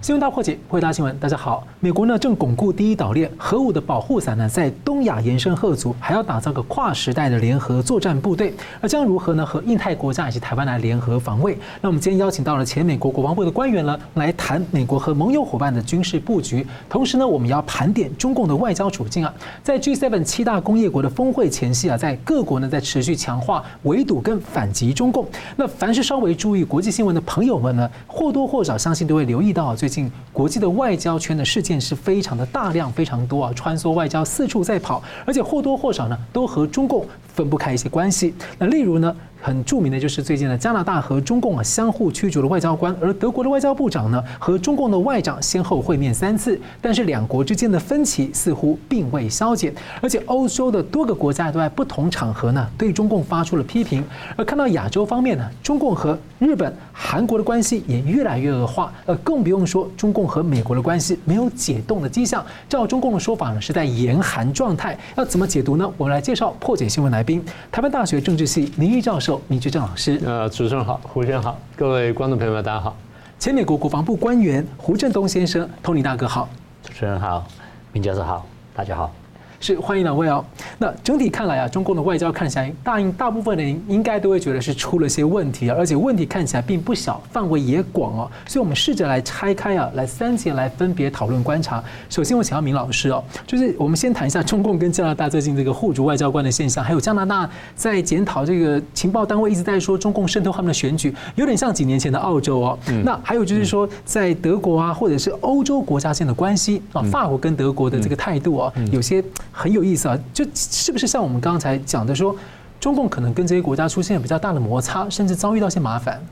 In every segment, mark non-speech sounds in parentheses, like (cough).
新闻大破解，回答新闻。大家好，美国呢正巩固第一岛链核武的保护伞呢，在东亚延伸吓阻，还要打造个跨时代的联合作战部队。那将如何呢？和印太国家以及台湾来联合防卫？那我们今天邀请到了前美国国防部的官员呢，来谈美国和盟友伙伴的军事布局。同时呢，我们要盘点中共的外交处境啊。在 G7 七大工业国的峰会前夕啊，在各国呢在持续强化围堵跟反击中共。那凡是稍微注意国际新闻的朋友们呢，或多或少相信都会留意到最。最近国际的外交圈的事件是非常的大量，非常多啊，穿梭外交四处在跑，而且或多或少呢都和中共分不开一些关系。那例如呢，很著名的就是最近的加拿大和中共啊相互驱逐了外交官，而德国的外交部长呢和中共的外长先后会面三次，但是两国之间的分歧似乎并未消减，而且欧洲的多个国家都在不同场合呢对中共发出了批评。而看到亚洲方面呢，中共和日本、韩国的关系也越来越恶化，呃，更不用说中共和美国的关系没有解冻的迹象。照中共的说法呢，是在严寒状态。要怎么解读呢？我们来介绍破解新闻来宾，台湾大学政治系名誉教授。明居正老师，呃，主持人好，胡先生好，各位观众朋友们，大家好。前美国国防部官员胡振东先生，Tony 大哥好，主持人好，明教授好，大家好。是欢迎两位哦。那整体看来啊，中共的外交看起来大应大部分人应该都会觉得是出了些问题啊，而且问题看起来并不小，范围也广哦。所以，我们试着来拆开啊，来三节来分别讨论观察。首先，我请到明老师哦，就是我们先谈一下中共跟加拿大最近这个互逐外交官的现象，还有加拿大在检讨这个情报单位一直在说中共渗透他们的选举，有点像几年前的澳洲哦。那还有就是说，在德国啊，或者是欧洲国家间的关系啊，法国跟德国的这个态度啊，有些。很有意思啊，就是不是像我们刚才讲的说，中共可能跟这些国家出现了比较大的摩擦，甚至遭遇到些麻烦。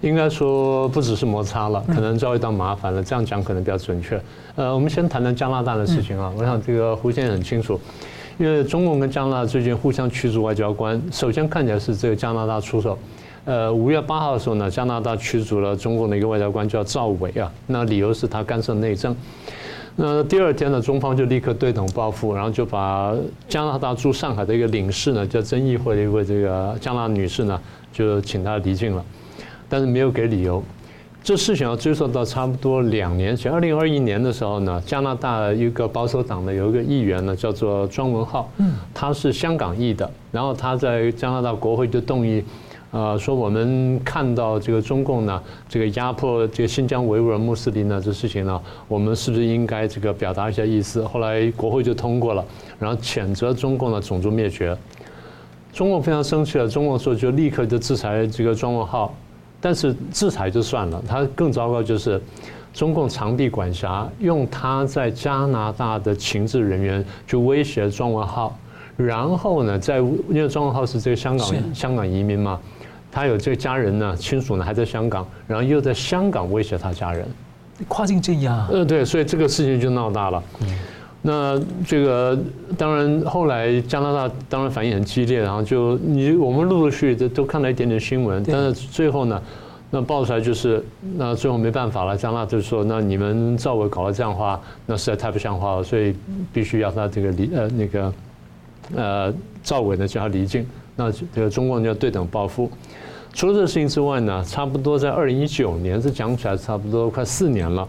应该说不只是摩擦了，可能遭遇到麻烦了。这样讲可能比较准确。呃，我们先谈谈加拿大的事情啊。我想这个胡先生很清楚，因为中共跟加拿大最近互相驱逐外交官。首先看起来是这个加拿大出手。呃，五月八号的时候呢，加拿大驱逐了中共的一个外交官叫赵伟啊，那理由是他干涉内政。那第二天呢，中方就立刻对等报复，然后就把加拿大驻上海的一个领事呢，叫曾议会的一位这个加拿大女士呢，就请她离境了，但是没有给理由。这事情要追溯到差不多两年前，二零二一年的时候呢，加拿大一个保守党的有一个议员呢，叫做庄文浩，他是香港裔的，然后他在加拿大国会就动议。呃，说我们看到这个中共呢，这个压迫这个新疆维吾尔穆斯林呢，这事情呢，我们是不是应该这个表达一下意思？后来国会就通过了，然后谴责中共的种族灭绝。中共非常生气了，中共说就立刻就制裁这个庄文浩，但是制裁就算了，他更糟糕就是中共长臂管辖，用他在加拿大的情治人员去威胁庄文浩，然后呢，在因为庄文浩是这个香港香港移民嘛。他有这个家人呢，亲属呢还在香港，然后又在香港威胁他家人，跨境镇压。呃，对，所以这个事情就闹大了。嗯那这个当然后来加拿大当然反应很激烈，然后就你我们陆陆续续都都看了一点点新闻，但是最后呢，那爆出来就是那最后没办法了，加拿大就说那你们赵伟搞了这样的话，那实在太不像话了，所以必须要他这个离呃那个呃赵伟呢叫他离境。那这个中共就要对等报复。除了这个事情之外呢，差不多在二零一九年，这讲起来差不多快四年了。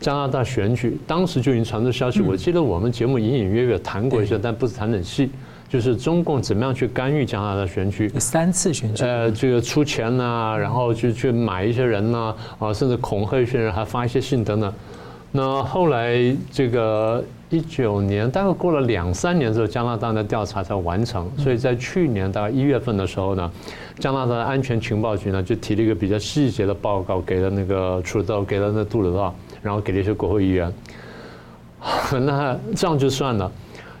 加拿大选举当时就已经传出消息，我记得我们节目隐隐约约谈过一些，但不是谈很细。就是中共怎么样去干预加拿大选举？三次选举。呃，这个出钱呐，然后去去买一些人呐，啊，甚至恐吓一些人，还发一些信等等。那后来这个。一九年大概过了两三年之后，加拿大的调查才完成。所以在去年大概一月份的时候呢，加拿大的安全情报局呢就提了一个比较细节的报告给了那个 trudeau，给了那杜鲁道，然后给了一些国会议员。(laughs) 那这样就算了。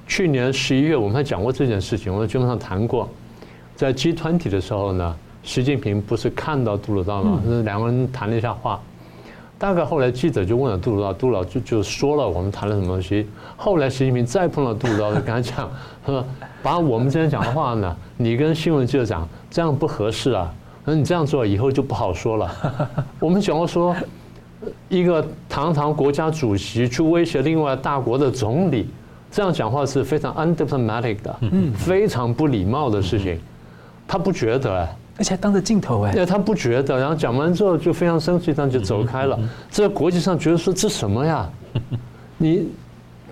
去年十一月我们还讲过这件事情，我们基本上谈过，在集团体的时候呢，习近平不是看到杜鲁道吗？那两个人谈了一下话。大概后来记者就问了杜鲁道，杜鲁道就就说了我们谈了什么东西。后来习近平再碰到杜鲁道，就跟他讲，他说把我们今天讲的话呢，(laughs) 你跟新闻记者讲，这样不合适啊。那你这样做以后就不好说了。(laughs) 我们讲过说，一个堂堂国家主席去威胁另外大国的总理，这样讲话是非常 undiplomatic 的，非常不礼貌的事情。他不觉得哎。而且还当着镜头哎，那他不觉得，然后讲完之后就非常生气，这样就走开了。这国际上觉得说这什么呀？(laughs) 你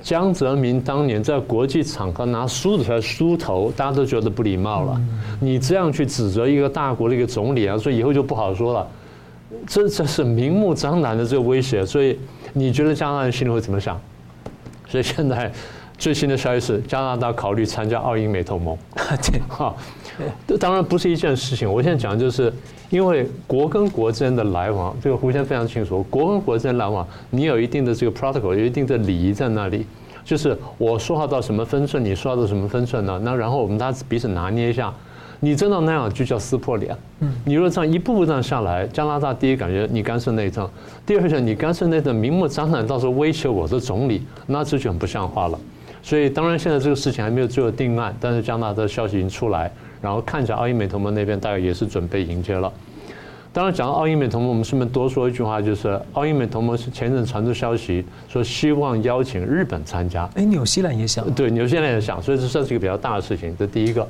江泽民当年在国际场合拿梳子出来梳头，大家都觉得不礼貌了。你这样去指责一个大国的一个总理啊，所以以后就不好说了。这这是明目张胆的这个威胁，所以你觉得加拿大人心里会怎么想？所以现在最新的消息是，加拿大考虑参加澳英美同盟。(laughs) 对，哈。这当然不是一件事情。我现在讲的就是，因为国跟国之间的来往，这个胡先非常清楚。国跟国之间来往，你有一定的这个 protocol，有一定的礼仪在那里。就是我说话到什么分寸，你说话到什么分寸呢？那然后我们大家彼此拿捏一下。你真的那样就叫撕破脸。嗯，你如果这样一步步这样下来，加拿大第一感觉你干涉内政，第二个你干涉内政，明目张胆到时候威胁我的总理，那这就很不像话了。所以当然现在这个事情还没有最后定案，但是加拿大的消息已经出来。然后看起来奥英美同盟那边大概也是准备迎接了。当然讲到奥英美同盟，我们顺便多说一句话，就是奥英美同盟是前阵传出消息说希望邀请日本参加。哎，纽西兰也想。对，纽西兰也想，所以这算是一个比较大的事情。这第一个。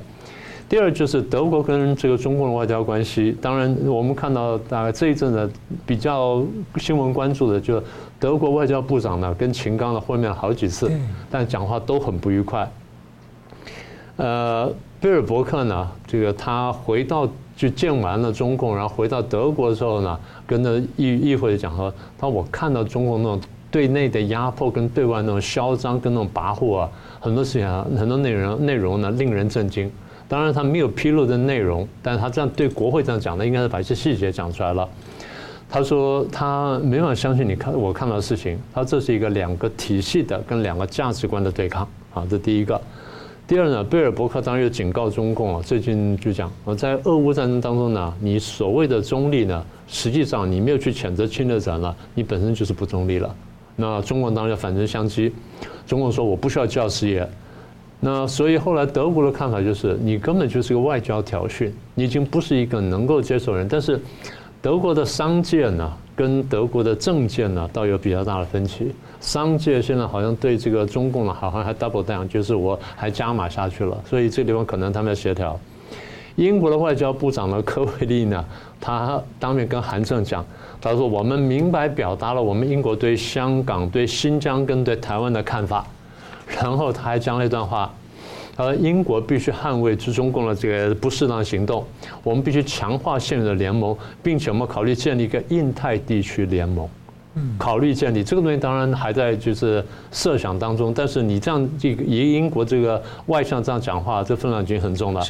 第二就是德国跟这个中共的外交关系。当然我们看到大概这一阵子比较新闻关注的，就德国外交部长呢跟秦刚呢会面了好几次，但讲话都很不愉快。呃。贝尔伯克呢，这个他回到就见完了中共，然后回到德国的时候呢，跟那议议会讲说，他说我看到中共那种对内的压迫跟对外那种嚣张跟那种跋扈啊，很多事情啊，很多内容内容呢令人震惊。当然他没有披露的内容，但是他这样对国会这样讲的，应该是把一些细节讲出来了。他说他没法相信你看我看到的事情，他这是一个两个体系的跟两个价值观的对抗啊，这第一个。第二呢，贝尔伯克当然又警告中共啊，最近就讲啊，在俄乌战争当中呢，你所谓的中立呢，实际上你没有去谴责侵略者呢，你本身就是不中立了。那中共当然要反唇相讥，中共说我不需要教师爷。那所以后来德国的看法就是，你根本就是个外交挑衅，你已经不是一个能够接受人。但是德国的商界呢，跟德国的政界呢，倒有比较大的分歧。商界现在好像对这个中共呢，好像还 double down，就是我还加码下去了，所以这地方可能他们要协调。英国的外交部长呢，科维利呢，他当面跟韩正讲，他说我们明白表达了我们英国对香港、对新疆跟对台湾的看法，然后他还讲了一段话，他说，英国必须捍卫之中共的这个不适当行动，我们必须强化现有的联盟，并且我们考虑建立一个印太地区联盟。考虑建立这个东西，当然还在就是设想当中。但是你这样这个以英国这个外相这样讲话，这分量已经很重了。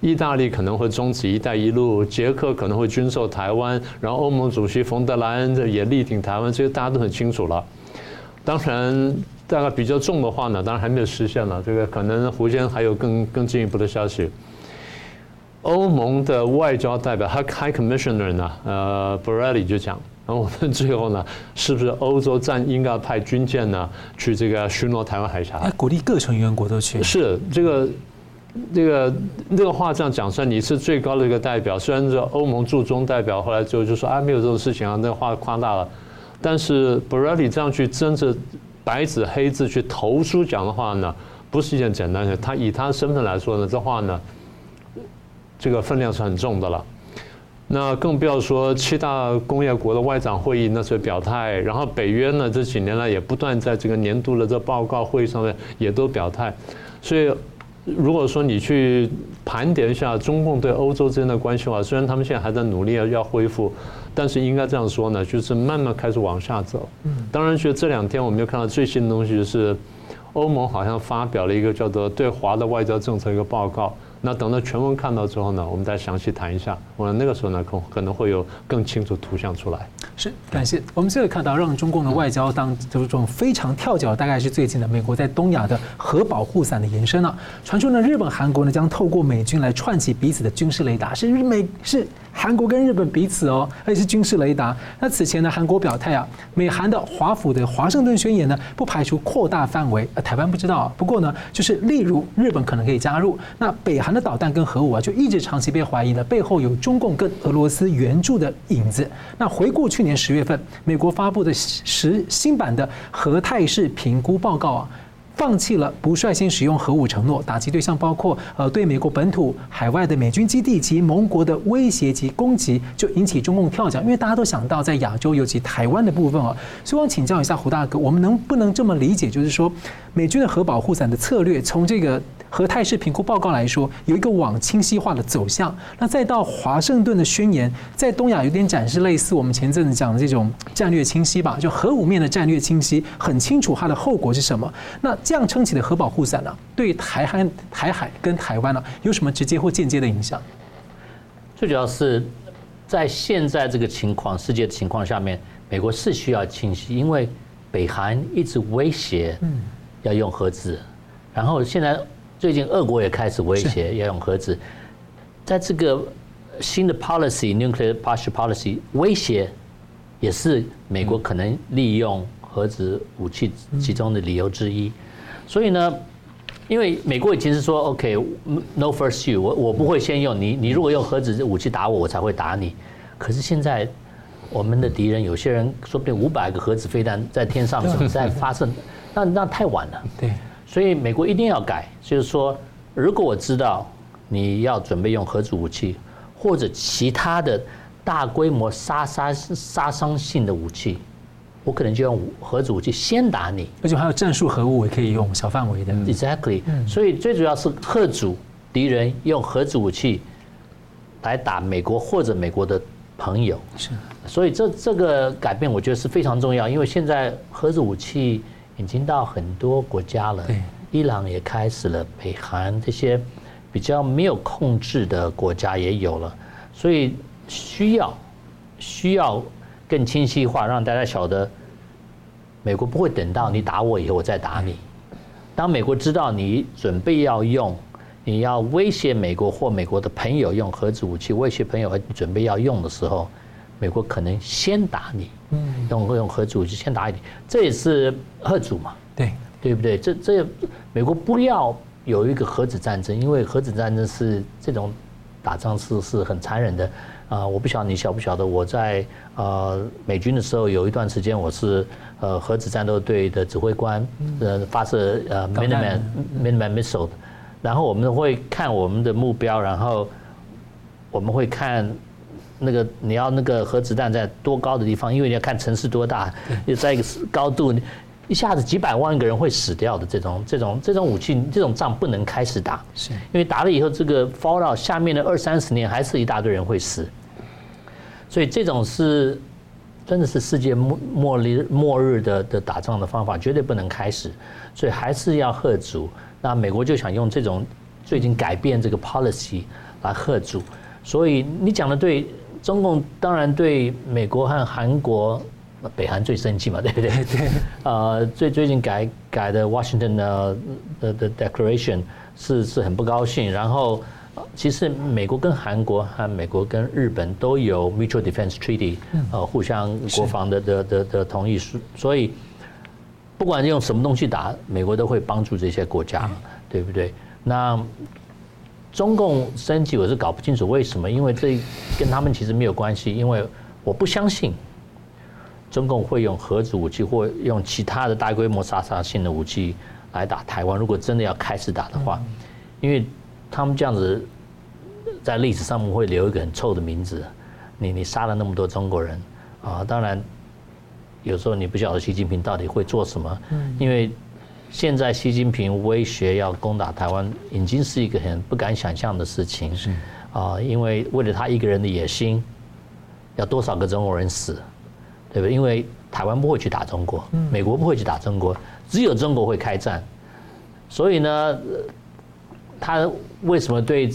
意大利可能会终止“一带一路”，捷克可能会军售台湾，然后欧盟主席冯德莱恩这也力挺台湾，这些大家都很清楚了。当然，大概比较重的话呢，当然还没有实现了。这个可能胡先还有更更进一步的消息。欧盟的外交代表 High Commissioner 呢，呃，Borrelli 就讲。然后我们最后呢，是不是欧洲站应该派军舰呢去这个巡逻台湾海峡？哎，鼓励各成员国都去。是这个这个这个话这样讲出来，你是最高的一个代表。虽然说欧盟驻中代表后来就就说啊，没有这种事情啊，那个话夸大了。但是 Borrelli 这样去真正白纸黑字去投书讲的话呢，不是一件简单的。他以他身份来说呢，这话呢，这个分量是很重的了。那更不要说七大工业国的外长会议那时候表态，然后北约呢这几年来也不断在这个年度的这报告会议上面也都表态，所以如果说你去盘点一下中共对欧洲之间的关系的话，虽然他们现在还在努力要要恢复，但是应该这样说呢，就是慢慢开始往下走。当然，就这两天我们就看到最新的东西，就是欧盟好像发表了一个叫做对华的外交政策一个报告。那等到全文看到之后呢，我们再详细谈一下。我那个时候呢，可可能会有更清楚图像出来。是，感谢。我们现在看到，让中共的外交当就是这种非常跳脚，大概是最近的美国在东亚的核保护伞的延伸了。传出呢，日本、韩国呢将透过美军来串起彼此的军事雷达，是日美是。韩国跟日本彼此哦，而且是军事雷达。那此前呢，韩国表态啊，美韩的华府的华盛顿宣言呢，不排除扩大范围。呃，台湾不知道啊。不过呢，就是例如日本可能可以加入。那北韩的导弹跟核武啊，就一直长期被怀疑呢，背后有中共跟俄罗斯援助的影子。那回顾去年十月份，美国发布的十新版的核态势评估报告啊。放弃了不率先使用核武承诺，打击对象包括呃对美国本土、海外的美军基地及盟国的威胁及攻击，就引起中共跳脚，因为大家都想到在亚洲，尤其台湾的部分啊，所以我想请教一下胡大哥，我们能不能这么理解，就是说美军的核保护伞的策略，从这个核态势评估报告来说，有一个往清晰化的走向，那再到华盛顿的宣言，在东亚有点展示类似我们前阵子讲的这种战略清晰吧，就核武面的战略清晰，很清楚它的后果是什么，那。这样撑起的核保护伞呢，对台海、台海跟台湾呢，有什么直接或间接的影响？最主要是在现在这个情况、世界的情况下面，美国是需要清晰，因为北韩一直威胁要用核子，然后现在最近俄国也开始威胁要用核子，在这个新的 policy nuclear posture policy 威胁也是美国可能利用核子武器其中的理由之一。所以呢，因为美国已经是说 OK，no first you，我我不会先用你，你如果用核子武器打我，我才会打你。可是现在我们的敌人有些人说不定五百个核子飞弹在天上正 (laughs) 在发射，那那太晚了。对，所以美国一定要改，就是说，如果我知道你要准备用核子武器或者其他的大规模杀杀杀伤性的武器。我可能就用核子武器先打你，而且还有战术核武也可以用小范围的。Exactly，所以最主要是核阻敌人用核子武器来打美国或者美国的朋友。是，所以这这个改变我觉得是非常重要，因为现在核子武器已经到很多国家了，伊朗也开始了，北韩这些比较没有控制的国家也有了，所以需要需要。更清晰化，让大家晓得，美国不会等到你打我以后我再打你。当美国知道你准备要用，你要威胁美国或美国的朋友用核子武器威胁朋友，准备要用的时候，美国可能先打你，嗯用用核子武器先打你，这也是核主嘛？对对不对？这这美国不要有一个核子战争，因为核子战争是这种打仗是是很残忍的。啊，我不晓得你晓不晓得，我在呃美军的时候有一段时间，我是呃核子战斗队的指挥官，呃发射呃 Minuteman Minuteman missile，然后我们会看我们的目标，然后我们会看那个你要那个核子弹在多高的地方，因为你要看城市多大，你在一个高度。一下子几百万个人会死掉的这种这种这种武器，这种仗不能开始打，是。因为打了以后，这个 fallout 下面的二三十年还是一大堆人会死，所以这种是真的是世界末末日末日的的打仗的方法，绝对不能开始，所以还是要吓阻。那美国就想用这种最近改变这个 policy 来吓阻，所以你讲的对，中共当然对美国和韩国。北韩最生气嘛，对不对？对。呃，最最近改改的 Washington 的的 Declaration 是是很不高兴。然后，其实美国跟韩国和美国跟日本都有 Mutual Defense Treaty，呃，互相国防的的的的同意书。所以，不管用什么东西打，美国都会帮助这些国家，对不对？那中共升级，我是搞不清楚为什么，因为这跟他们其实没有关系，因为我不相信。中共会用核子武器或用其他的大规模杀伤性的武器来打台湾。如果真的要开始打的话，因为他们这样子在历史上面会留一个很臭的名字。你你杀了那么多中国人啊！当然，有时候你不晓得习近平到底会做什么。因为现在习近平威胁要攻打台湾，已经是一个很不敢想象的事情。是啊，因为为了他一个人的野心，要多少个中国人死？对不对？因为台湾不会去打中国，美国不会去打中国，只有中国会开战。所以呢，他为什么对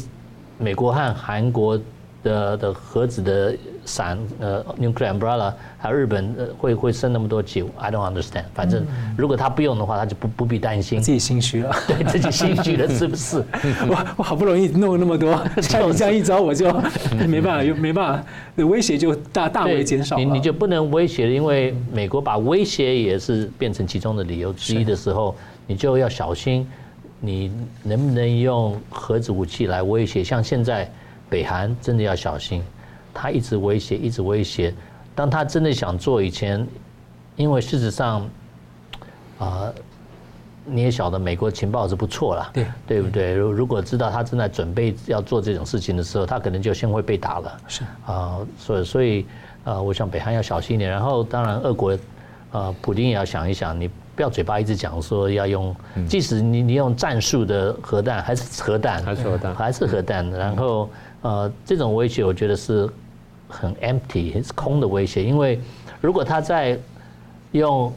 美国和韩国的的核子的伞呃 nuclear umbrella 还有日本会会生那么多气？I don't understand。反正如果他不用的话，他就不不必担心。自己心虚了，对自己心虚了，(laughs) 是不是？我我好不容易弄那么多，(laughs) 像你这样一招，我就没办法，又没办法，威胁就大大为减少。你你就不能威胁，因为美国把威胁也是变成其中的理由之一的时候，你就要小心，你能不能用核子武器来威胁？像现在北韩真的要小心。他一直威胁，一直威胁。当他真的想做以前，因为事实上，啊，你也晓得美国情报是不错了，对对不对？如如果知道他正在准备要做这种事情的时候，他可能就先会被打了。是啊，所以所以呃，我想北韩要小心一点。然后当然，俄国呃，普京也要想一想，你不要嘴巴一直讲说要用，即使你你用战术的核弹，还是核弹，还是核弹，还是核弹。然后呃，这种威胁我觉得是很 empty，很空的威胁，因为如果他在用。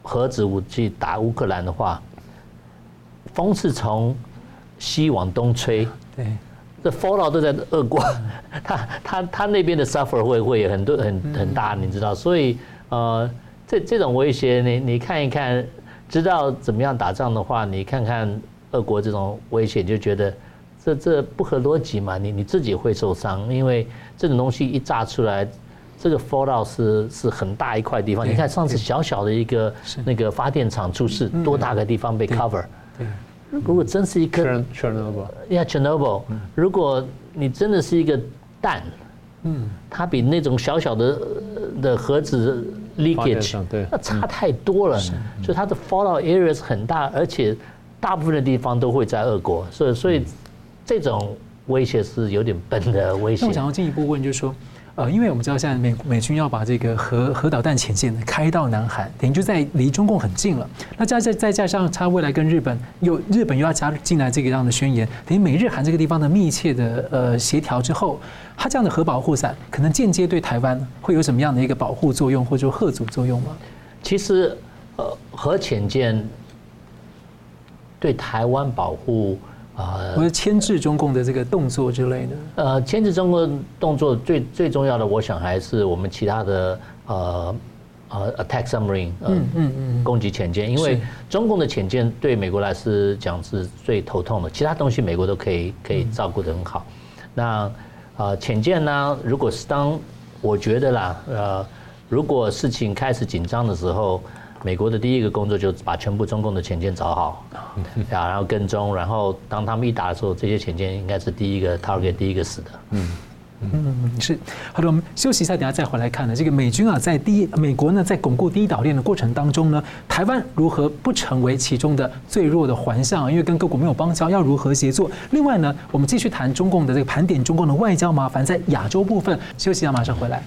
核子武器打乌克兰的话，风是从西往东吹，对，这 fallout 都在俄国，(laughs) 他他他那边的 suffer 会会很多很很大，你知道，所以呃，这这种威胁，你你看一看，知道怎么样打仗的话，你看看俄国这种威胁，你就觉得这这不合逻辑嘛，你你自己会受伤，因为这种东西一炸出来。这个 fallout 是是很大一块地方，你看上次小小的一个那个发电厂出事，多大个地方被 cover？对，如果真是一颗 Chernobyl，yeah，Chernobyl，如果你真的是一个蛋，嗯，它比那种小小的的盒子 leakage，对，那差太多了，所以它的 fallout area 是很大，而且大部分的地方都会在俄国，所以所以这种威胁是有点笨的威胁。那我想要进一步问，就是说。呃，因为我们知道现在美美军要把这个核核导弹潜舰开到南海，等于就在离中共很近了。那加再再加上他未来跟日本又日本又要加进来这个样的宣言，等于美日韩这个地方的密切的呃协调之后，它这样的核保护伞可能间接对台湾会有什么样的一个保护作用或者说吓阻作用吗？其实，呃，核潜舰对台湾保护。啊，或者牵制中共的这个动作之类的。呃，牵制中共动作最最重要的，我想还是我们其他的呃呃 attack submarine，嗯嗯嗯，攻击潜舰，因为中共的潜舰对美国来说讲是最头痛的，其他东西美国都可以可以照顾得很好。那呃潜舰呢，如果是当我觉得啦，呃，如果事情开始紧张的时候。美国的第一个工作就是把全部中共的潜舰找好，啊，然后跟踪，然后当他们一打的时候，这些潜舰应该是第一个 target，第一个死的。嗯嗯，是。好的，我们休息一下，等下再回来看呢。这个美军啊，在第一美国呢，在巩固第一岛链的过程当中呢，台湾如何不成为其中的最弱的环项？因为跟各国没有邦交，要如何协作？另外呢，我们继续谈中共的这个盘点，中共的外交麻烦在亚洲部分。休息一下，马上回来。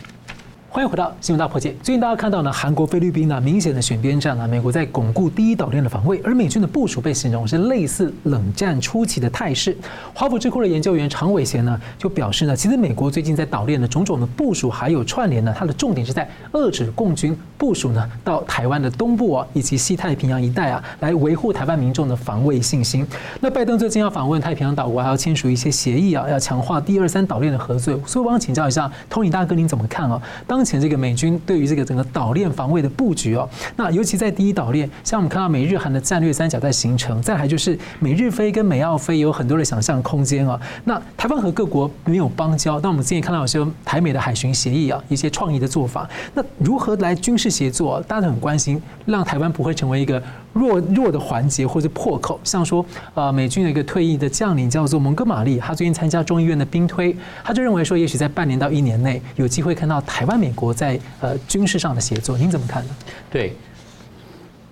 欢迎回到新闻大破解。最近大家看到呢，韩国、菲律宾呢明显的选边站了。美国在巩固第一岛链的防卫，而美军的部署被形容是类似冷战初期的态势。华府智库的研究员常伟贤呢就表示呢，其实美国最近在岛链的种种的部署还有串联呢，它的重点是在遏制共军部署呢到台湾的东部啊以及西太平洋一带啊，来维护台湾民众的防卫信心。那拜登最近要访问太平洋岛国，还要签署一些协议啊，要强化第二三岛链的合作。所以我想请教一下，Tony 大哥，您怎么看啊？当目前这个美军对于这个整个岛链防卫的布局哦，那尤其在第一岛链，像我们看到美日韩的战略三角在形成，再来就是美日菲跟美澳菲有很多的想象空间啊。那台湾和各国没有邦交，但我们之前看到有些台美的海巡协议啊，一些创意的做法。那如何来军事协作？大家都很关心，让台湾不会成为一个弱弱的环节或者破口。像说，呃，美军的一个退役的将领叫做蒙哥马利，他最近参加众议院的兵推，他就认为说，也许在半年到一年内有机会看到台湾美国在。呃，军事上的协作，您怎么看呢？对，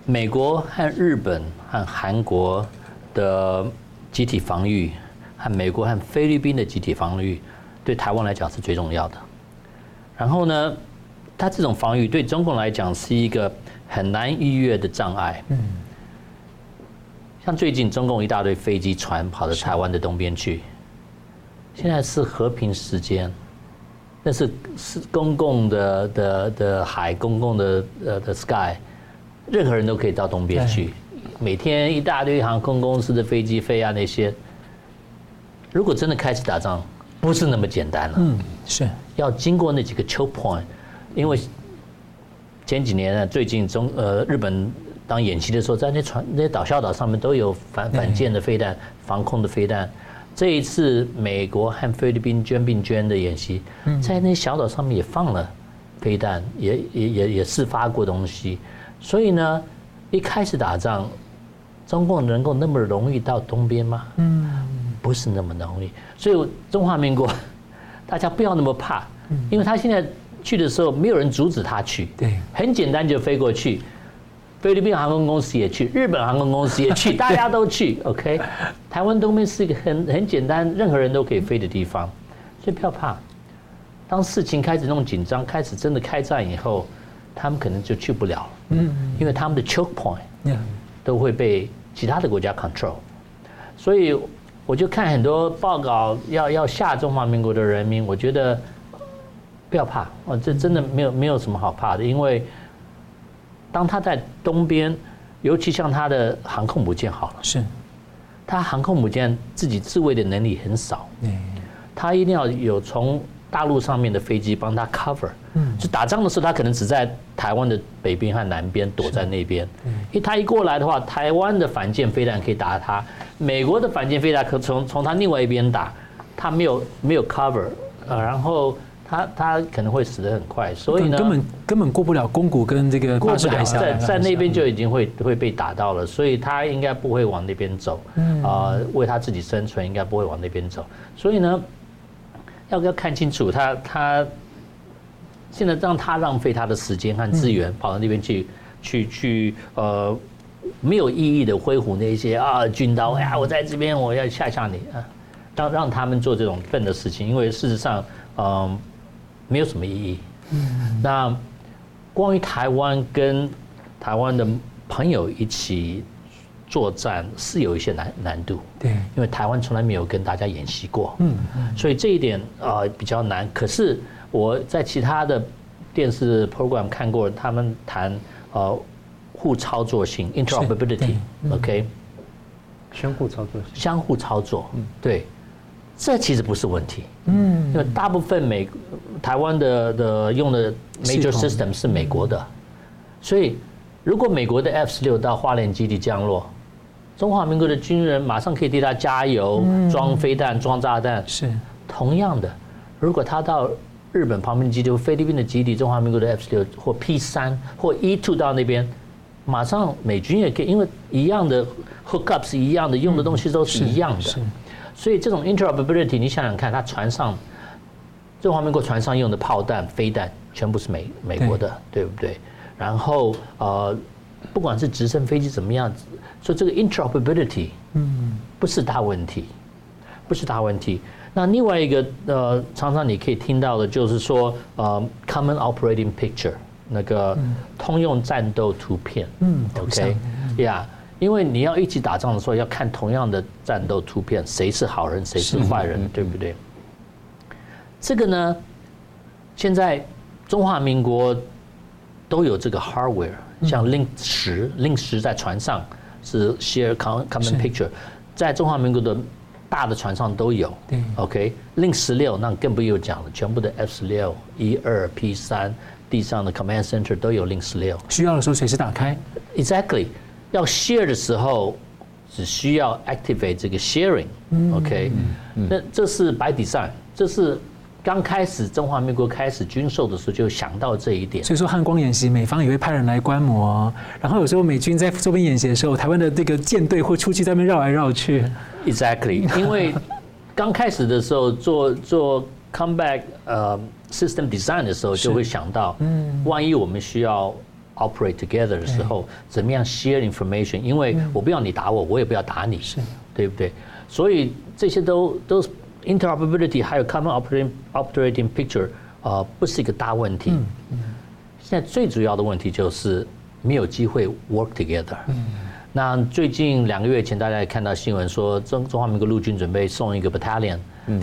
美国和日本和韩国的集体防御，和美国和菲律宾的集体防御，对台湾来讲是最重要的。然后呢，它这种防御对中共来讲是一个很难逾越的障碍。嗯，像最近中共一大堆飞机船跑到台湾的东边去，现在是和平时间。那是是公共的的的海，公共的呃的 sky，任何人都可以到东边去。每天一大堆航空公司的飞机飞啊，那些，如果真的开始打仗，不是那么简单了。嗯，是要经过那几个 choke point，因为前几年呢，最近中呃日本当演习的时候，在那船那些岛小岛上面都有反反舰的飞弹、防空的飞弹。这一次美国和菲律宾肩并肩的演习，在那小岛上面也放了飞弹，也也也也试发过东西。所以呢，一开始打仗，中共能够那么容易到东边吗？嗯，不是那么容易。所以中华民国，(laughs) 大家不要那么怕，因为他现在去的时候，没有人阻止他去。对，很简单就飞过去。菲律宾航空公司也去，日本航空公司也去，(laughs) 大家都去。OK，台湾东边是一个很很简单，任何人都可以飞的地方，所以不要怕。当事情开始弄紧张，开始真的开战以后，他们可能就去不了。嗯，因为他们的 choke point 都会被其他的国家 control。所以我就看很多报告要要吓中华民国的人民，我觉得不要怕哦，这真的没有没有什么好怕的，因为。当他在东边，尤其像他的航空母舰好了，是，他航空母舰自己自卫的能力很少，他一定要有从大陆上面的飞机帮他 cover，嗯，就打仗的时候他可能只在台湾的北边和南边躲在那边，嗯因为他一过来的话，台湾的反舰飞弹可以打他，美国的反舰飞弹可从从他另外一边打，他没有没有 cover，呃，然后。他他可能会死得很快，所以呢，根本根本过不了宫古跟这个过不了，在在那边就已经会会被打到了，所以他应该不会往那边走，啊，为他自己生存应该不会往那边走，所以呢，要要看清楚他他现在让他浪费他的时间和资源跑到那边去去去呃没有意义的挥舞那些啊军刀呀，我在这边我要吓吓你。啊，让让他们做这种笨的事情，因为事实上嗯。没有什么意义。嗯，那关于台湾跟台湾的朋友一起作战是有一些难难度。对，因为台湾从来没有跟大家演习过。嗯，所以这一点啊比较难。可是我在其他的电视 program 看过，他们谈呃互操作性 interoperability，OK，相互操作。相互操作，嗯，对。这其实不是问题，嗯，因为大部分美台湾的的用的 major system 是美国的，所以如果美国的 F 十六到花莲基地降落，中华民国的军人马上可以替他加油、装飞弹、装炸弹。是。同样的，如果他到日本旁边的基地、菲律宾的基地，中华民国的 F 十六或 P 三或 E two 到那边，马上美军也可以，因为一样的 hookup 是一样的，用的东西都是一样的。所以这种 interoperability，你想想看，它船上中华民国船上用的炮弹、飞弹，全部是美美国的，对，对不对？然后呃，不管是直升飞机怎么样子，所以这个 interoperability，嗯，不是大问题，不是大问题。那另外一个呃，常常你可以听到的就是说，呃，common operating picture，那个通用战斗图片，嗯，OK，呀。Yeah, 因为你要一起打仗的时候，要看同样的战斗图片，谁是好人，谁是坏人，对不对？这个呢，现在中华民国都有这个 hardware，像 Link 十，Link 十在船上是 share common picture，在中华民国的大的船上都有。OK，Link 十六那更不用讲了，全部的 F 十六、一二、P 三，地上的 command center 都有 Link 十六。需要的时候随时打开。Exactly。要 share 的时候，只需要 activate 这个 sharing，OK，那这是 by design，这是刚开始中华民国开始军售的时候就想到这一点。所以说汉光演习，美方也会派人来观摩，然后有时候美军在周边演习的时候，台湾的这个舰队会出去在那边绕来绕去。Exactly，(laughs) 因为刚开始的时候做做 comeback 呃 system design 的时候，就会想到，嗯，万一我们需要。Operate together 的时候，怎么样 share information？因为我不要你打我，我也不要打你，是对不对？所以这些都都 interoperability 还有 common operating operating picture 啊、呃，不是一个大问题。现在最主要的问题就是没有机会 work together。那最近两个月前，大家也看到新闻说，中中华民国陆军准备送一个 battalion。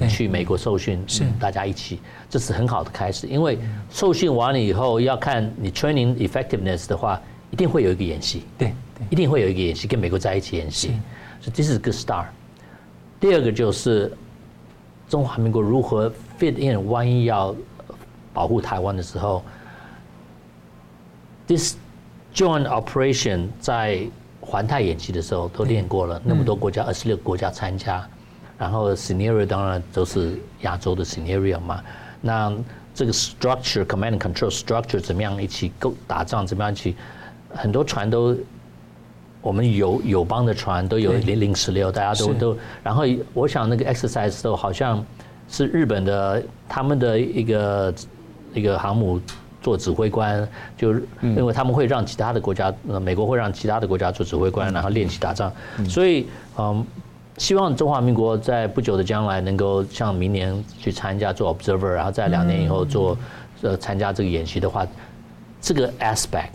去美国受训，是大家一起，这是很好的开始。因为受训完了以后，要看你 training effectiveness 的话，一定会有一个演习，对，一定会有一个演习，跟美国在一起演习，所以这是个 start。第二个就是中华民国如何 fit in，万一要保护台湾的时候，this joint operation 在环太演习的时候都练过了，那么多国家，二十六个国家参加。然后 scenario 当然都是亚洲的 scenario 嘛，那这个 structure command and control structure 怎么样一起够打仗？怎么样去？很多船都，我们友友邦的船都有零零十六，大家都都。然后我想那个 exercise 都好像是日本的他们的一个一个航母做指挥官，就因为他们会让其他的国家，呃，美国会让其他的国家做指挥官，然后练习打仗。所以，嗯，希望中华民国在不久的将来能够像明年去参加做 observer，然后在两年以后做呃参加这个演习的话，这个 aspect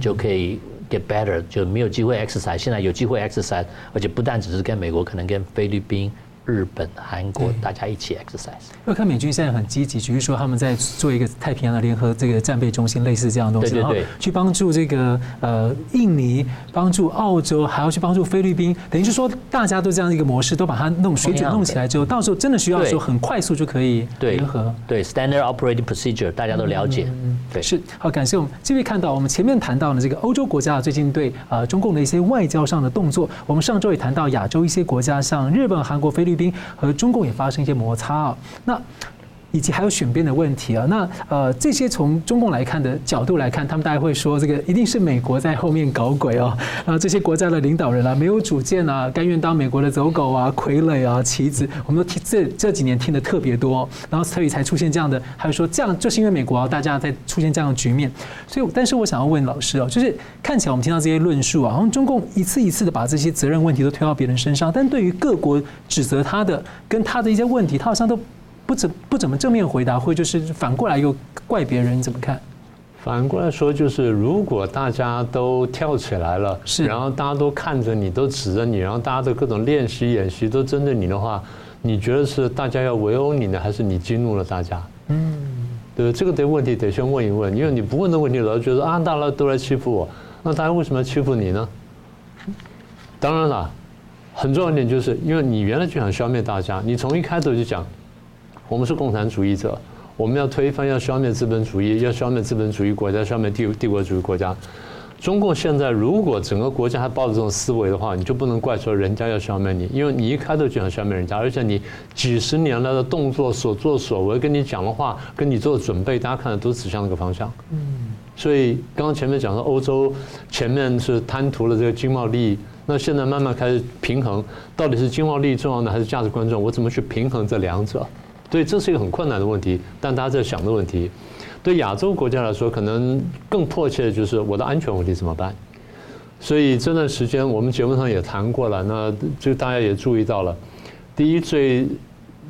就可以 get better，就没有机会 exercise，现在有机会 exercise，而且不但只是跟美国，可能跟菲律宾。日本、韩国，大家一起 exercise。我看美军现在很积极，比如说他们在做一个太平洋的联合这个战备中心，类似这样的东西，然后去帮助这个呃印尼，帮助澳洲，还要去帮助菲律宾，等于是说大家都这样一个模式，都把它弄水准弄起来之后，到时候真的需要的时候很快速就可以联合。对，对，standard operating procedure 大家都了解。嗯，对，是好，感谢我们这位看到我们前面谈到的这个欧洲国家最近对呃中共的一些外交上的动作，我们上周也谈到亚洲一些国家，像日本、韩国、菲律和中共也发生一些摩擦啊，那。以及还有选边的问题啊，那呃这些从中共来看的角度来看，他们大概会说这个一定是美国在后面搞鬼哦，(laughs) 啊这些国家的领导人啊没有主见啊，甘愿当美国的走狗啊、傀儡啊、棋子，我们都听这这几年听得特别多，然后所以才出现这样的，还有说这样就是因为美国啊，大家在出现这样的局面，所以但是我想要问老师哦，就是看起来我们听到这些论述啊，好像中共一次一次的把这些责任问题都推到别人身上，但对于各国指责他的跟他的一些问题，他好像都。不怎不怎么正面回答，或就是反过来又怪别人，你怎么看？反过来说，就是如果大家都跳起来了，是，然后大家都看着你，都指着你，然后大家的各种练习演习都针对你的话，你觉得是大家要围殴你呢，还是你激怒了大家？嗯，对，这个得问题得先问一问，因为你不问的问题，老是觉得啊，大家都来欺负我，那大家为什么要欺负你呢？当然了，很重要一点就是因为你原来就想消灭大家，你从一开头就讲。我们是共产主义者，我们要推翻，要消灭资本主义，要消灭资本主义国家，消灭帝帝国主义国家。中共现在如果整个国家还抱着这种思维的话，你就不能怪说人家要消灭你，因为你一开头就想消灭人家，而且你几十年来的动作、所作所为、跟你讲的话、跟你做的准备，大家看的都指向那个方向。嗯，所以刚刚前面讲说欧洲前面是贪图了这个经贸利益，那现在慢慢开始平衡，到底是经贸利益重要呢，还是价值观重要？我怎么去平衡这两者？所以这是一个很困难的问题，但大家在想的问题，对亚洲国家来说，可能更迫切的就是我的安全问题怎么办？所以这段时间我们节目上也谈过了，那就大家也注意到了，第一最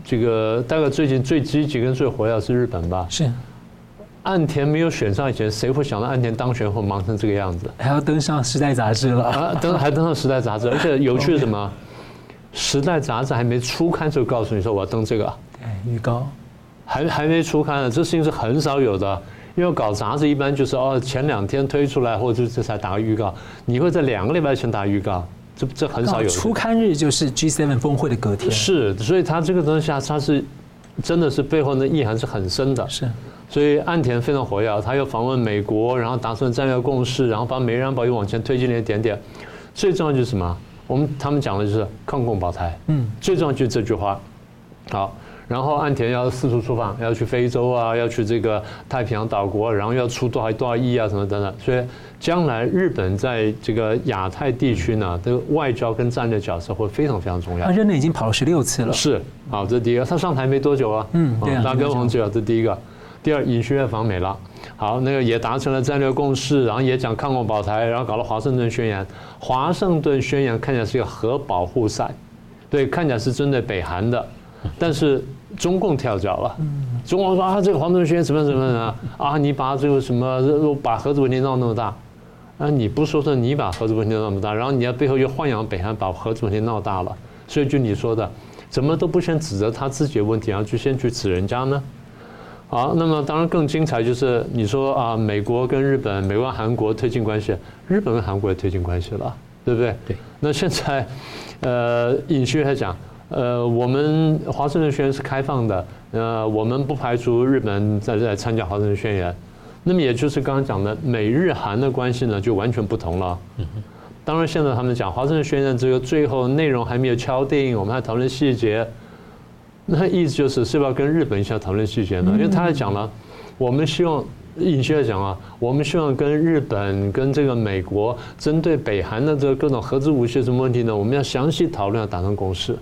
这个大概最近最积极跟最活跃是日本吧？是。岸田没有选上以前，谁会想到岸田当选后忙成这个样子？还要登上《时代》杂志了啊！登还登上《时代》杂志，而且有趣的什么？《时代》杂志还没出刊就告诉你说我要登这个。预告还还没出刊呢，这事情是很少有的。因为搞杂志一般就是哦，前两天推出来，或者这才打个预告。你会在两个礼拜前打预告，这这很少有。出刊日就是 G7 峰会的隔天。是，所以他这个东西啊，他是真的是背后的意涵是很深的。是，所以岸田非常活跃，他又访问美国，然后达成战略共识，然后把美日安保又往前推进了一点点。最重要就是什么？我们他们讲的就是抗共保台。嗯，最重要就是这句话。好。然后岸田要四处出访，要去非洲啊，要去这个太平洋岛国，然后要出多少多少亿啊，什么等等。所以将来日本在这个亚太地区呢，这个外交跟战略角色会非常非常重要。他任内已经跑了十六次了。是，好，这是第一个。他上台没多久啊。嗯，对啊。大哥忘记了，这第一个。第二，尹锡悦访美了。好，那个也达成了战略共识，然后也讲抗共保台，然后搞了华盛顿宣言。华盛顿宣言看起来是一个核保护伞，对，看起来是针对北韩的。但是中共跳脚了，中共说啊，这个华盛顿宣言怎么怎么啊啊，你把这个什么把核子问题闹那么大，啊你不说说你把核子问题闹那么大，然后你要背后又豢养北韩把核子问题闹大了，所以就你说的，怎么都不先指责他自己的问题，然后就先去指人家呢？好，那么当然更精彩就是你说啊，美国跟日本、美国韩国推进关系，日本跟韩国也推进关系了，对不对？对。那现在呃，尹锡悦还讲。呃，我们华盛顿宣言是开放的，呃，我们不排除日本在在参加华盛顿宣言。那么也就是刚刚讲的美日韩的关系呢，就完全不同了。当然，现在他们讲华盛顿宣言这个最后内容还没有敲定，我们还讨论细节。那意思就是是不是要跟日本一起讨论细节呢？因为他还讲了，我们希望尹锡悦讲啊，我们希望跟日本跟这个美国针对北韩的这个各种核子武器什么问题呢？我们要详细讨论，要达成共识。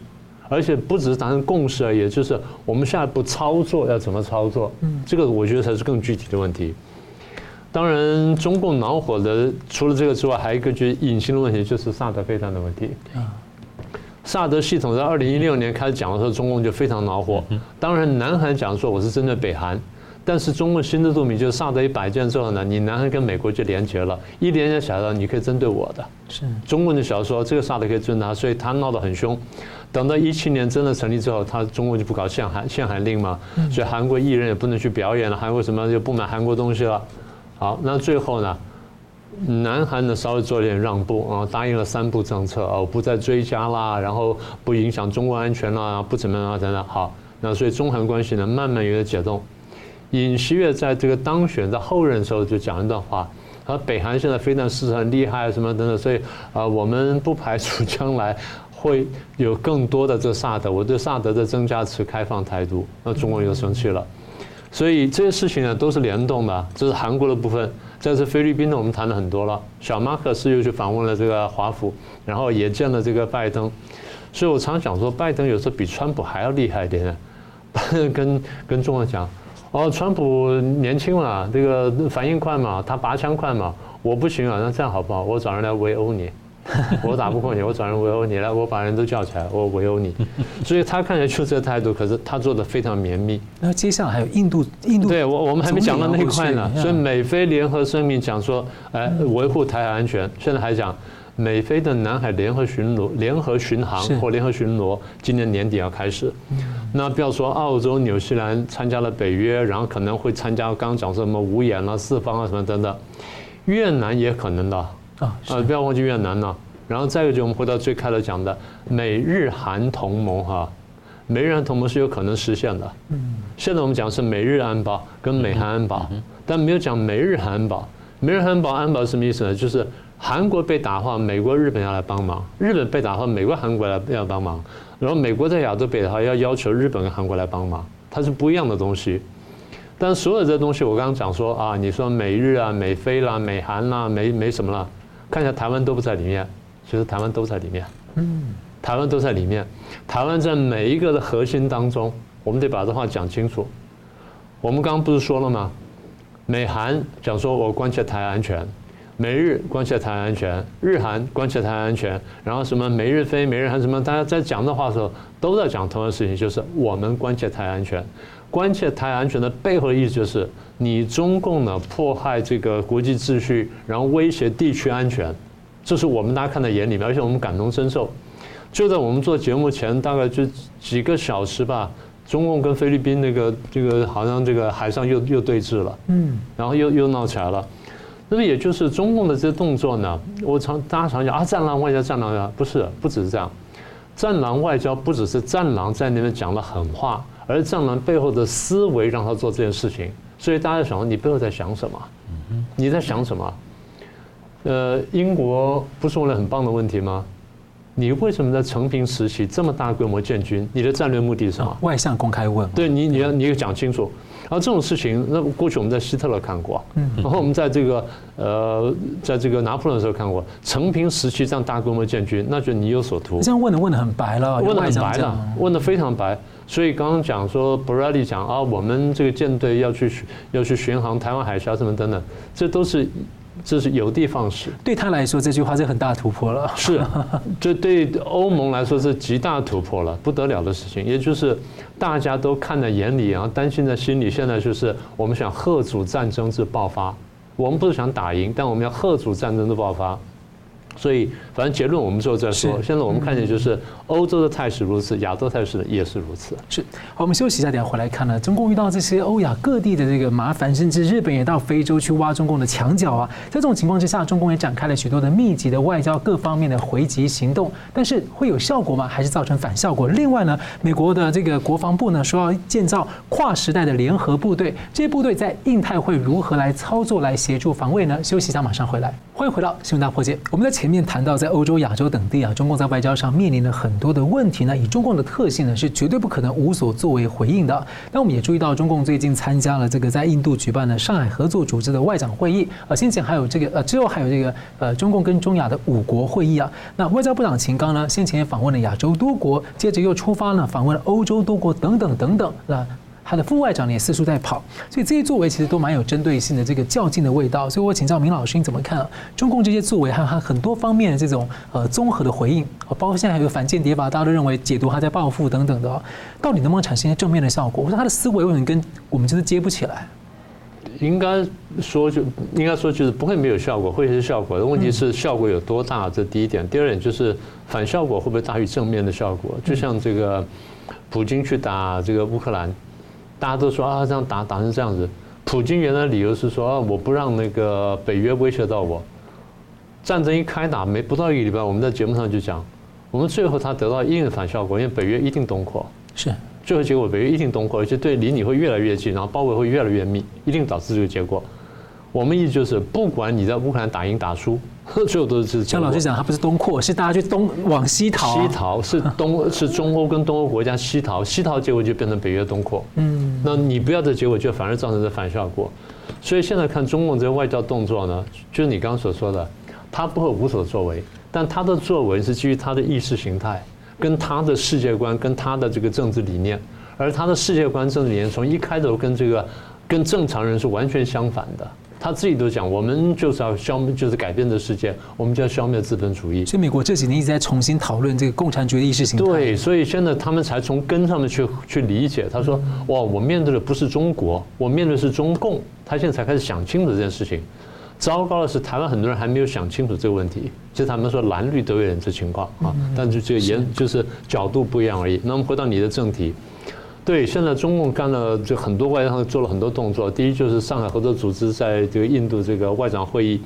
而且不只是达成共识而已，就是我们下一步操作要怎么操作，这个我觉得才是更具体的问题。当然，中共恼火的除了这个之外，还有一个就是隐形的问题，就是萨德飞弹的问题。萨德系统在二零一六年开始讲的时候，中共就非常恼火。当然，南韩讲说我是针对北韩，但是中共心知肚明，就是萨德一百件之后呢，你南韩跟美国就联结了，一连接起来了，你可以针对我的。是中共就想说这个萨德可以针对他，所以他闹得很凶。等到一七年真的成立之后，他中国就不搞限韩限韩令嘛，所以韩国艺人也不能去表演了，韩国什么就不买韩国东西了。好，那最后呢，南韩呢稍微做了点让步啊，答应了三步政策啊，不再追加啦，然后不影响中国安全啦，不怎么样啊等等。好，那所以中韩关系呢慢慢有点解冻。尹锡悦在这个当选的后任的时候就讲一段话，说北韩现在飞弹试射很厉害什么等等，所以啊我们不排除将来会有更多的这萨德，我对萨德的增加持开放态度，那中国又生气了。所以这些事情呢都是联动的，这是韩国的部分。这次菲律宾呢，我们谈了很多了。小马克思又去访问了这个华府，然后也见了这个拜登。所以我常常讲说，拜登有时候比川普还要厉害一点。(laughs) 跟跟中国讲，哦，川普年轻嘛，这个反应快嘛，他拔枪快嘛，我不行啊，那这样好不好？我找人来围殴你。(laughs) 我打不过你，我找人围殴你来，我把人都叫起来，我围殴你。所以他看起来就这个态度，可是他做的非常绵密。那接下来还有印度，印度对我我们还没讲到那一块呢。所以美菲联合声明讲说，哎，维护台海安全。现在还讲美菲的南海联合巡逻、联合巡航或联合巡逻，今年年底要开始。那不要说澳洲、纽西兰参加了北约，然后可能会参加刚刚讲说什么五眼啊、四方啊什么等等，越南也可能的。啊，不要忘记越南了。然后再一个，就我们回到最开头讲的美日韩同盟哈，美日韩同盟是有可能实现的。嗯，现在我们讲是美日安保跟美韩安保，但没有讲美日韩安保。美日韩安保安保是什么意思呢？就是韩国被打的话，美国、日本要来帮忙；日本被打的话，美国、韩国来要帮忙。然后美国在亚洲被打的话，要要求日本跟韩国来帮忙，它是不一样的东西。但所有这东西，我刚刚讲说啊，你说美日啊、美菲啦、美韩啦、美美什么啦。看一下台湾都不在里面，其实台湾都在里面。嗯，台湾都在里面。台湾在每一个的核心当中，我们得把这话讲清楚。我们刚刚不是说了吗？美韩讲说我关切台湾安全，美日关切台湾安全，日韩关切台湾安全，然后什么美日菲、美日韩什么，大家在讲的话的时候都在讲同样的事情，就是我们关切台湾安全。关切台湾安全的背后的意思就是。你中共呢迫害这个国际秩序，然后威胁地区安全，这是我们大家看在眼里面，而且我们感同身受。就在我们做节目前大概就几个小时吧，中共跟菲律宾那个这个好像这个海上又又对峙了，嗯，然后又又闹起来了。那么也就是中共的这些动作呢，我常大家常讲啊，战狼外交，战狼外交，不是，不只是这样，战狼外交不只是战狼在那边讲了狠话，而战狼背后的思维让他做这件事情。所以大家想，你背后在想什么？你在想什么？呃，英国不是问了很棒的问题吗？你为什么在成平时期这么大规模建军？你的战略目的是什么？外向公开问。对你，你要你要讲清楚。然后这种事情，那过去我们在希特勒看过，然后我们在这个呃，在这个拿破仑的时候看过，成平时期这样大规模建军，那就你有所图。这样问的问的很白了，问的很白了，问的非常白。所以刚刚讲说，Bradley 讲啊，我们这个舰队要去要去巡航台湾海峡什么等等，这都是这是有的放矢。对他来说，这句话是很大突破了。是，这对欧盟来说是极大突破了，不得了的事情。也就是大家都看在眼里，然后担心在心里。现在就是我们想贺阻战争之爆发，我们不是想打赢，但我们要贺阻战争的爆发。所以，反正结论我们之后再说。现在我们看见就是欧洲的态势如此，亚洲态势也是如此。是，好，我们休息一下，等下回来看呢。中共遇到这些欧亚各地的这个麻烦，甚至日本也到非洲去挖中共的墙角啊。在这种情况之下，中共也展开了许多的密集的外交各方面的回击行动。但是会有效果吗？还是造成反效果？另外呢，美国的这个国防部呢说要建造跨时代的联合部队，这些部队在印太会如何来操作来协助防卫呢？休息一下，马上回来。欢迎回到新闻大破解。我们在前面谈到，在欧洲、亚洲等地啊，中共在外交上面临了很多的问题呢。以中共的特性呢，是绝对不可能无所作为回应的。那我们也注意到，中共最近参加了这个在印度举办的上海合作组织的外长会议，呃，先前还有这个呃，之后还有这个呃，中共跟中亚的五国会议啊。那外交部长秦刚呢，先前也访问了亚洲多国，接着又出发了访问了欧洲多国等等等等。那他的副外长也四处在跑，所以这些作为其实都蛮有针对性的这个较劲的味道。所以我请教明老师，你怎么看啊？中共这些作为还有他很多方面的这种呃综合的回应，包括现在还有反间谍法，大家都认为解读他在报复等等的，到底能不能产生一些正面的效果？我说他的思维为什么跟我们真的接不起来？应该说就应该说就是不会没有效果，会有些效果的问题是效果有多大，这第一点。第二点就是反效果会不会大于正面的效果？就像这个普京去打这个乌克兰，大家都说啊这样打打成这样子，普京原来理由是说啊我不让那个北约威胁到我。战争一开打没不到一个礼拜，我们在节目上就讲，我们最后他得到一定的反效果，因为北约一定东扩。是。最后结果，北约一定东扩，而且对离你会越来越近，然后包围会越来越密，一定导致这个结果。我们意思就是，不管你在乌克兰打赢打输，最后都是。像老师讲，他不是东扩，是大家去东往西逃。西逃是东 (laughs) 是中欧跟东欧国家西逃，西逃结果就变成北约东扩。嗯，那你不要的结果，就反而造成这反效果。所以现在看中共这个外交动作呢，就是你刚刚所说的，他不会无所作为，但他的作为是基于他的意识形态。跟他的世界观，跟他的这个政治理念，而他的世界观、政治理念从一开头跟这个跟正常人是完全相反的。他自己都讲，我们就是要消灭，就是改变这世界，我们就要消灭资本主义。所以美国这几年一直在重新讨论这个共产主义意识形态。对，所以现在他们才从根上面去去理解。他说：“哇，我面对的不是中国，我面对的是中共。”他现在才开始想清楚这件事情。糟糕的是，台湾很多人还没有想清楚这个问题。其实他们说蓝绿都有点这情况啊，但是这个研就是角度不一样而已。那么回到你的正题，对，现在中共干了就很多外交上做了很多动作。第一就是上海合作组织在这个印度这个外长会议。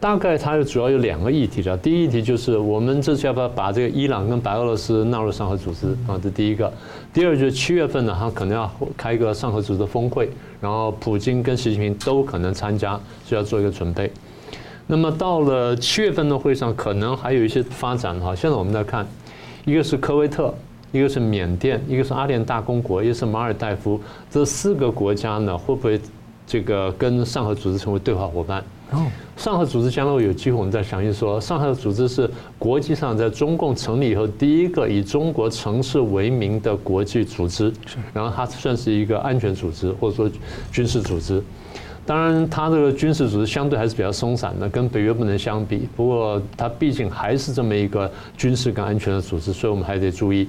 大概它主要有两个议题的，第一议题就是我们这次要不要把这个伊朗跟白俄罗斯纳入上合组织啊？这第一个。第二就是七月份呢，他可能要开一个上合组织的峰会，然后普京跟习近平都可能参加，就要做一个准备。那么到了七月份的会上，可能还有一些发展哈。现在我们在看，一个是科威特，一个是缅甸，一个是阿联大公国，一个是马尔代夫，这四个国家呢，会不会这个跟上合组织成为对话伙伴？哦，上合组织将来有机会，我们再详细说。上合组织是国际上在中共成立以后第一个以中国城市为名的国际组织，然后它算是一个安全组织或者说军事组织。当然，它这个军事组织相对还是比较松散的，跟北约不能相比。不过，它毕竟还是这么一个军事跟安全的组织，所以我们还得注意。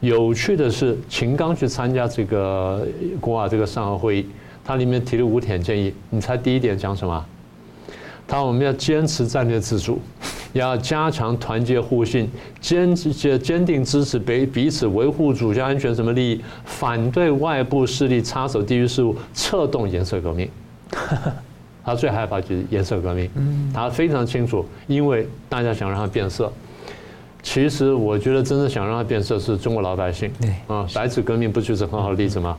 有趣的是，秦刚去参加这个国瓦这个上合会议，他里面提了五点建议。你猜第一点讲什么？他我们要坚持战略自主，(laughs) 要加强团结互信，坚坚坚定支持彼彼此维护主权安全什么利益，反对外部势力插手地域事务，策动颜色革命。(laughs) 他最害怕就是颜色革命，他非常清楚，因为大家想让他变色。其实我觉得真正想让它变色是中国老百姓。对啊，白纸革命不就是很好的例子吗？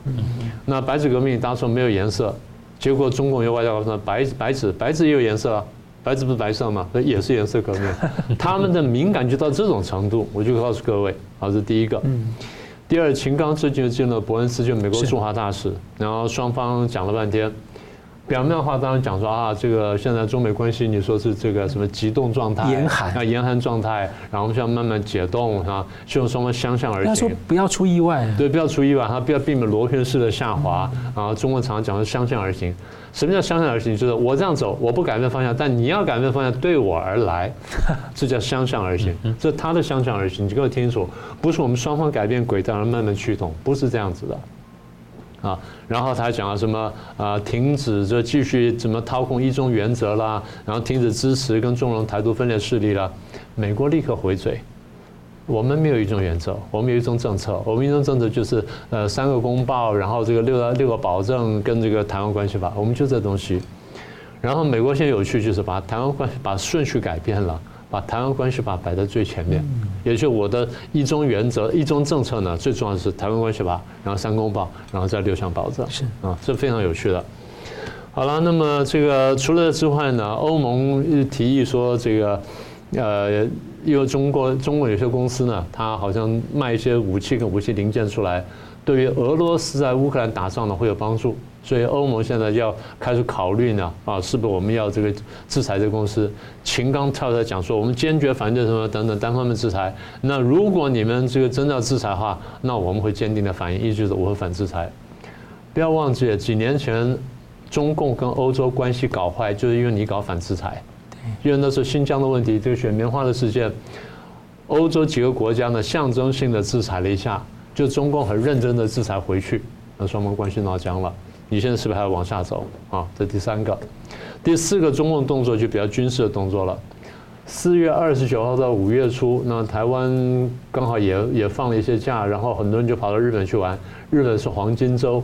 那白纸革命当初没有颜色。结果中共有外交告诉白白纸白纸也有颜色啊，白纸不是白色吗？那也是颜色革命。(laughs) 他们的敏感就到这种程度，我就告诉各位，好，这是第一个。第二，秦刚最近又见了伯恩斯，就美国驻华大使，然后双方讲了半天。表面的话当然讲说啊，这个现在中美关系你说是这个什么急冻状态，严寒啊严寒状态，然后我们需要慢慢解冻啊，希望双方相向而行。他说不要出意外，对，不要出意外，他不要避免螺旋式的下滑。然后中国常常讲的相向而行，什么叫相向而行？就是我这样走，我不改变方向，但你要改变方向对我而来，(laughs) 这叫相向而行。这他的相向而行，你给我听清楚，不是我们双方改变轨道而慢慢驱动，不是这样子的。啊，然后他还讲了什么啊？停止这继续怎么掏空一中原则啦，然后停止支持跟纵容台独分裂势力啦。美国立刻回嘴，我们没有一中原则，我们有一中政策。我们一中政策就是呃三个公报，然后这个六个六个保证跟这个台湾关系法，我们就这东西。然后美国现在有趣就是把台湾关系把顺序改变了。把台湾关系法摆在最前面，也就是我的一中原则、一中政策呢，最重要的是台湾关系法，然后三公报，然后再六项保证，是啊，这非常有趣的。好了，那么这个除了之外呢，欧盟提议说这个，呃，因为中国中国有些公司呢，它好像卖一些武器跟武器零件出来，对于俄罗斯在乌克兰打仗呢会有帮助。所以欧盟现在要开始考虑呢，啊，是不是我们要这个制裁这个公司？秦刚跳出来讲说，我们坚决反对什么等等单方面制裁。那如果你们这个真的要制裁的话，那我们会坚定的反应，意思就是我会反制裁。不要忘记几年前中共跟欧洲关系搞坏，就是因为你搞反制裁。因为那时候新疆的问题，这个选棉花的事件，欧洲几个国家呢象征性的制裁了一下，就中共很认真的制裁回去，那双方关系闹僵了。你现在是不是还要往下走啊？这第三个，第四个中共动作就比较军事的动作了。四月二十九号到五月初，那台湾刚好也也放了一些假，然后很多人就跑到日本去玩。日本是黄金周，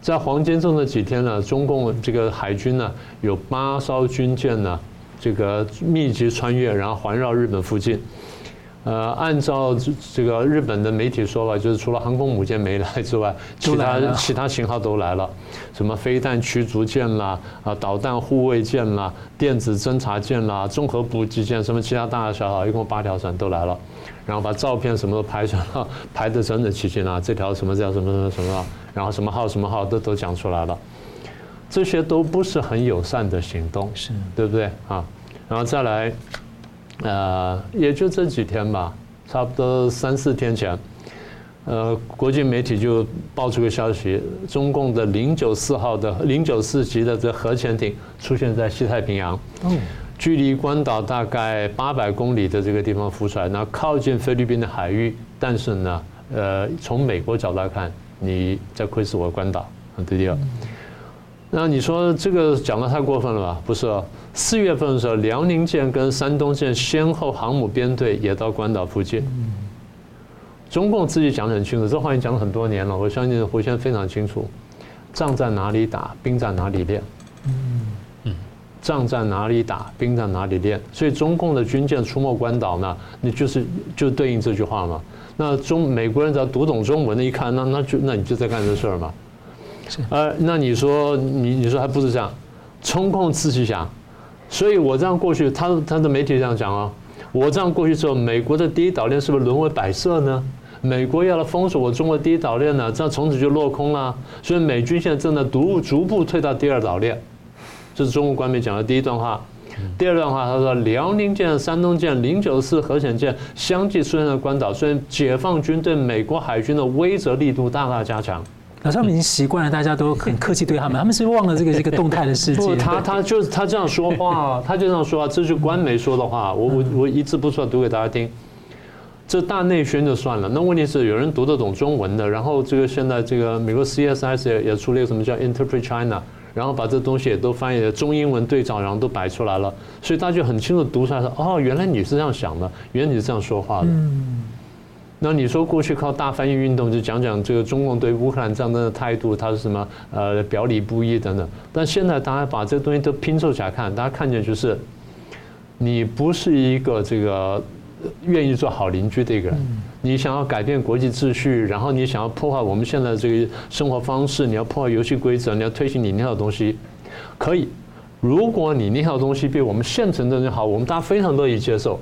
在黄金周那几天呢，中共这个海军呢有八艘军舰呢，这个密集穿越，然后环绕日本附近。呃，按照这个日本的媒体说法，就是除了航空母舰没来之外，其他其他型号都来了，什么飞弹驱逐舰啦，啊，导弹护卫舰啦，电子侦察舰啦，综合补给舰，什么其他大大小小，一共八条船都来了，然后把照片什么都拍出来了，(laughs) 拍得整整齐齐啊，这条什么叫什么什么什么，然后什么号什么号都都讲出来了，这些都不是很友善的行动，是对不对啊？然后再来。呃，也就这几天吧，差不多三四天前，呃，国际媒体就爆出个消息，中共的零九四号的零九四级的这核潜艇出现在西太平洋，距离关岛大概八百公里的这个地方浮出来，那靠近菲律宾的海域，但是呢，呃，从美国角度来看，你在窥视我关岛，对不对？那你说这个讲的太过分了吧？不是，四月份的时候，辽宁舰跟山东舰先后航母编队也到关岛附近。中共自己讲得很清楚，这话已经讲了很多年了。我相信胡先生非常清楚，仗在哪里打，兵在哪里练。嗯，仗在哪里打，兵在哪里练。所以中共的军舰出没关岛呢，你就是就对应这句话嘛。那中美国人只要读懂中文的，一看，那那就那你就在干这事儿嘛。呃，那你说你你说还不是这样，中共自己想，所以我这样过去，他他的媒体这样讲啊，我这样过去之后，美国的第一岛链是不是沦为摆设呢？美国要来封锁我中国第一岛链呢，这样从此就落空了。所以美军现在正在逐逐步退到第二岛链，这是中国官媒讲的第一段话。第二段话他说，辽宁舰、山东舰、零九四核潜舰相继出现在关岛，所以解放军对美国海军的威慑力度大大加强。老师，他们已经习惯了，大家都很客气对他们，(laughs) 他们是忘了这个这个动态的世界。不，他他就是他这样说话，他就这样说话，这是官媒说的话，我我我一字不错读给大家听。这大内宣就算了，那问题是有人读得懂中文的，然后这个现在这个美国 CSIS 也也出了一个什么叫 Interpret China，然后把这东西也都翻译了中英文对照，然后都摆出来了，所以大家就很清楚读出来说，哦，原来你是这样想的，原来你是这样说话的。嗯那你说过去靠大翻译运动就讲讲这个中共对乌克兰战争的态度，它是什么？呃，表里不一等等。但现在大家把这个东西都拼凑起来看，大家看见就是，你不是一个这个愿意做好邻居的一个人，你想要改变国际秩序，然后你想要破坏我们现在这个生活方式，你要破坏游戏规则，你要推行你那套东西，可以。如果你那套东西比我们现成的人好，我们大家非常乐意接受。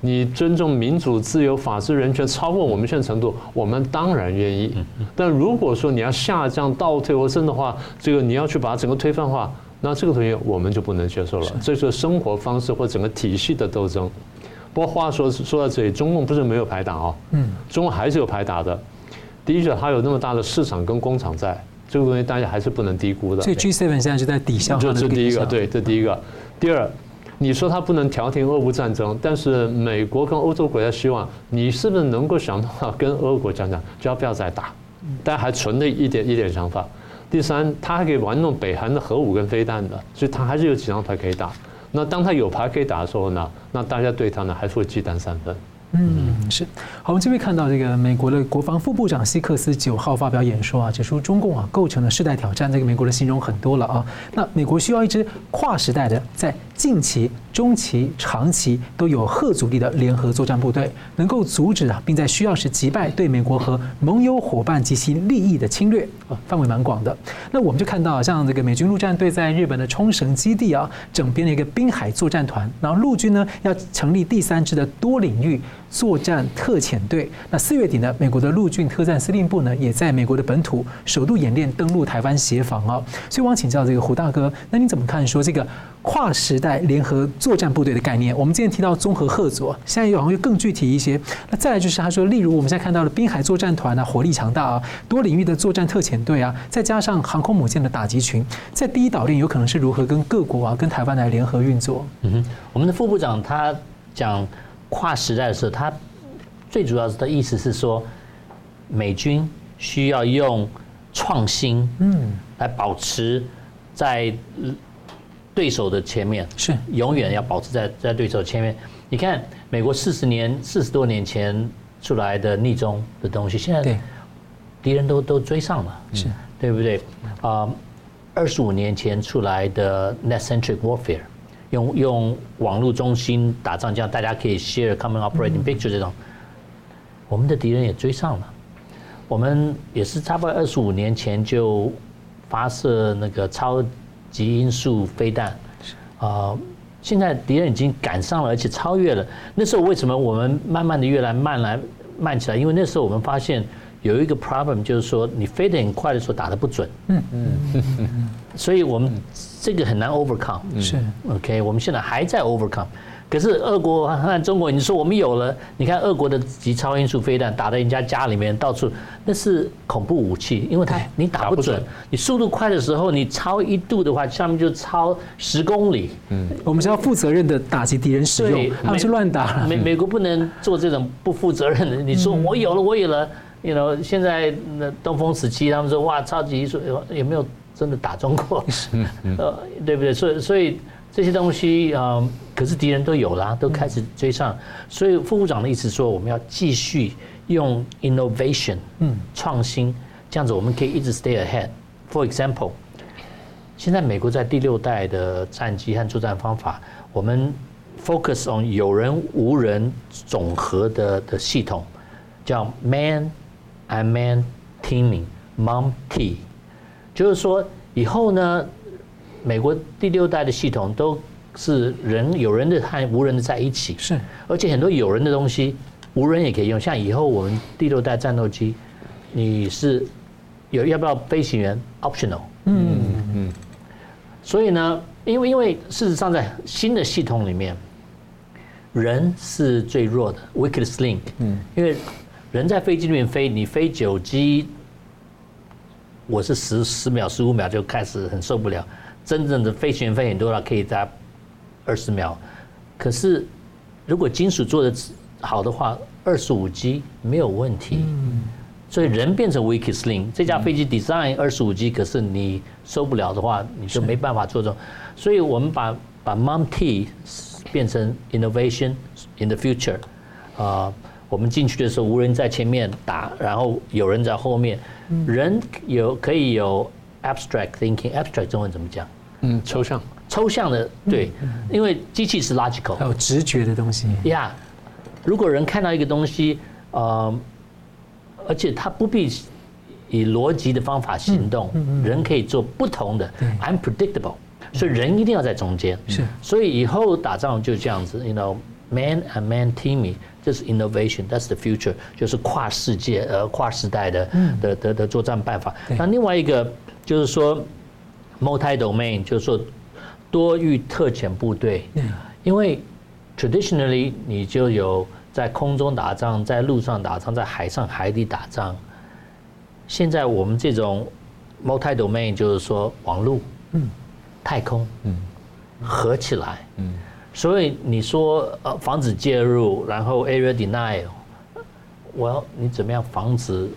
你尊重民主、自由、法治、人权超过我们现在程度，我们当然愿意。但如果说你要下降、倒退或升的话，这个你要去把它整个推翻化，那这个东西我们就不能接受了。这是生活方式或整个体系的斗争。不过话说说到这里，中共不是没有排打哦，嗯，中共还是有排打的。第一个，它有那么大的市场跟工厂在，这个东西大家还是不能低估的。所以 G7 现在就在抵消。这是第一个，对，这第一个。第二。你说他不能调停俄乌战争，但是美国跟欧洲国家希望你是不是能够想到跟俄国讲讲，就要不要再打，但还存了一点一点想法。第三，他还可以玩弄北韩的核武跟飞弹的，所以他还是有几张牌可以打。那当他有牌可以打的时候呢，那大家对他呢还是会忌惮三分。嗯，是。好，我们这边看到这个美国的国防副部长希克斯九号发表演说啊，指出中共啊构成了世代挑战。这个美国的形容很多了啊。那美国需要一支跨时代的，在近期、中期、长期都有吓阻力的联合作战部队，能够阻止啊，并在需要时击败对美国和盟友伙伴及其利益的侵略啊，范围蛮广的。那我们就看到，像这个美军陆战队在日本的冲绳基地啊，整编了一个滨海作战团，然后陆军呢要成立第三支的多领域。作战特遣队，那四月底呢，美国的陆军特战司令部呢，也在美国的本土首度演练登陆台湾协防啊。所以，我想请教这个胡大哥，那你怎么看说这个跨时代联合作战部队的概念。我们之前提到综合合作，现在又好像又更具体一些。那再来就是他说，例如我们现在看到的滨海作战团啊，火力强大啊，多领域的作战特遣队啊，再加上航空母舰的打击群，在第一岛链有可能是如何跟各国啊，跟台湾来联合运作？嗯哼，我们的副部长他讲跨时代的时候，他最主要的意思是说，美军需要用创新，嗯，来保持在对手的前面，是永远要保持在在对手前面。你看，美国四十年四十多年前出来的逆中的东西，现在敌人都都追上了，是对不对？啊，二十五年前出来的 net-centric warfare，用用网络中心打仗，这样大家可以 share common operating picture 这种，我们的敌人也追上了。我们也是差不多二十五年前就发射那个超级音速飞弹，啊，现在敌人已经赶上了，而且超越了。那时候为什么我们慢慢的越来慢来慢起来？因为那时候我们发现有一个 problem，就是说你飞得很快的时候打得不准。嗯嗯嗯。所以我们这个很难 overcome。是。OK，我们现在还在 overcome。可是俄国和中国，你说我们有了，你看俄国的极超音速飞弹打到人家家里面，到处那是恐怖武器，因为它你打不准，你速度快的时候，你超一度的话，下面就超十公里。嗯，我们是要负责任的打击敌人使用，他们是乱打。美美国不能做这种不负责任的。你说我有了，我有了，you know，现在那东风十七，他们说哇，超级音速有没有真的打中国？(laughs) 呃，对不对？所以所以。这些东西啊、嗯，可是敌人都有啦，都开始追上。所以副部长的意思说，我们要继续用 innovation，嗯，创新，这样子我们可以一直 stay ahead。For example，现在美国在第六代的战机和作战方法，我们 focus on 有人无人总和的的系统，叫 man unmanned teaming，MUM-T，就是说以后呢。美国第六代的系统都是人有人的和无人的在一起，是，而且很多有人的东西，无人也可以用。像以后我们第六代战斗机，你是有要不要飞行员？Optional。嗯嗯。所以呢，因为因为事实上在新的系统里面，人是最弱的，weakest link。嗯。因为人在飞机里面飞，你飞九机，我是十十秒、十五秒就开始很受不了。真正的飞行员飞很多了，可以在二十秒。可是如果金属做的好的话，二十五 G 没有问题。所以人变成 weakest link，这架飞机 design 二十五 G，可是你受不了的话，你就没办法做这种。所以我们把把 MUM-T 变成 innovation in the future。啊，我们进去的时候无人在前面打，然后有人在后面，人有可以有。Abstract thinking，abstract 中文怎么讲？嗯，抽象。抽象的，对，因为机器是 logical，还有直觉的东西。呀，如果人看到一个东西，呃，而且他不必以逻辑的方法行动，人可以做不同的，unpredictable，所以人一定要在中间。是，所以以后打仗就这样子，you know，man and man teaming，这是 innovation，that's the future，就是跨世界呃跨时代的的的的作战办法。那另外一个。就是说，multi-domain，就是说多域特遣部队，因为 traditionally 你就有在空中打仗，在陆上打仗，在海上海底打仗。现在我们这种 multi-domain，就是说网络、太空，嗯。合起来，嗯。所以你说呃防止介入，然后 area denial，我要你怎么样防止？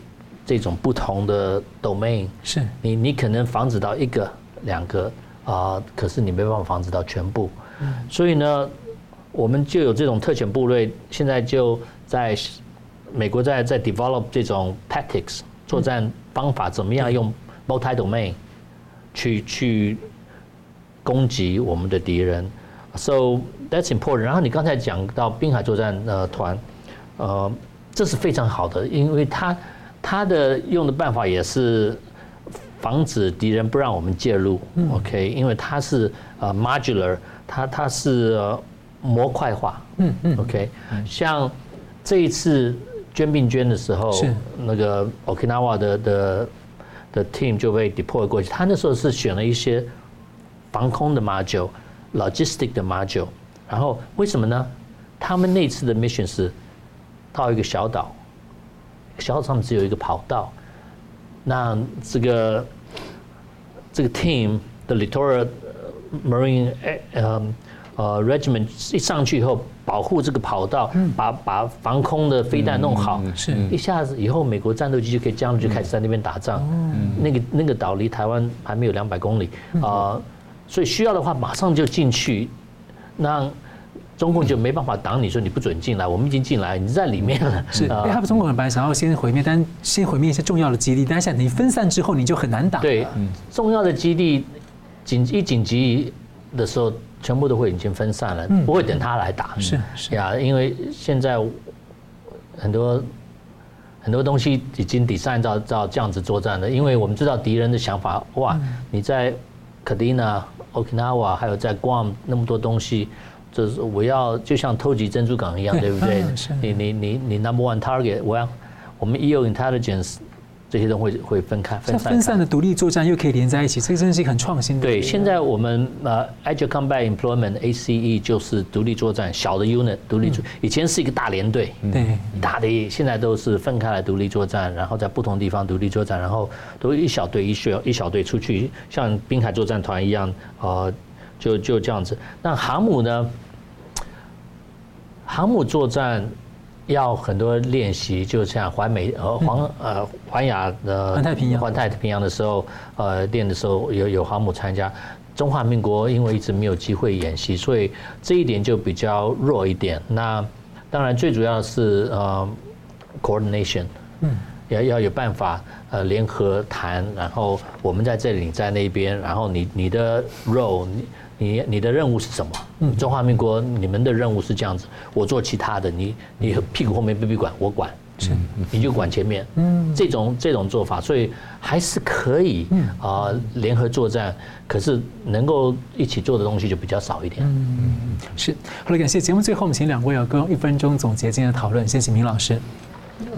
这种不同的 domain，是。你你可能防止到一个两个啊，可是你没办法防止到全部。所以呢，我们就有这种特遣部队，现在就在美国在在 develop 这种 tactics 作战方法，怎么样用 multi domain 去去攻击我们的敌人。So that's important。然后你刚才讲到滨海作战呃团，呃，这是非常好的，因为它。他的用的办法也是防止敌人不让我们介入，OK？因为它是呃 modular，它它是模块化，嗯嗯，OK？像这一次捐病捐的时候，那个 Okinawa 的的的 team 就被 deploy 过去，他那时候是选了一些防空的 module，logistic 的 module，然后为什么呢？他们那次的 mission 是到一个小岛，小岛上面只有一个跑道，那这个这个 team 的 Littoral Marine 呃呃 Regiment 一上去以后，保护这个跑道，把把防空的飞弹弄好，是一下子以后美国战斗机就可以这样就开始在那边打仗。那个那个岛离台湾还没有两百公里啊，所以需要的话马上就进去，那。中共就没办法挡你，说你不准进来，我们已经进来，你在里面了。是，因为他们中国人本来想要先毁灭，但先毁灭一些重要的基地，但是你分散之后，你就很难打。对，重要的基地紧一紧急的时候，全部都会已经分散了，不会等他来打。是是呀，因为现在很多很多东西已经 design 到到这样子作战了，因为我们知道敌人的想法，哇，你在 Kadena、Okinawa 还有在 Guam 那么多东西。就是我要就像偷袭珍珠港一样，对不对？你你你你 number one target，我要我们 EO intelligence 这些都会会分开分散。分散的独立作战又可以连在一起，这个真是一个很创新的。对，现在我们呃 Agile Combat Employment ACE 就是独立作战小的 unit 独立作，以前是一个大连队，对，大的现在都是分开来独立作战，然后在不同地方独立作战，然后都一小队一小一小队出去，像滨海作战团一样，呃。就就这样子。那航母呢？航母作战要很多练习，就像环美呃环呃环亚的环太平洋环太平洋的时候，呃练的时候有有航母参加。中华民国因为一直没有机会演习，所以这一点就比较弱一点。那当然最主要的是呃 coordination，嗯，要要有办法呃联合谈，然后我们在这里，你在那边，然后你你的 role 你。你你的任务是什么？中华民国，你们的任务是这样子，我做其他的，你你屁股后面不必管，我管，是，你就管前面。嗯，这种这种做法，所以还是可以啊，联合作战，可是能够一起做的东西就比较少一点。嗯，是。好了，感谢节目最后，我们请两位要各用一分钟总结今天的讨论。先请明老师。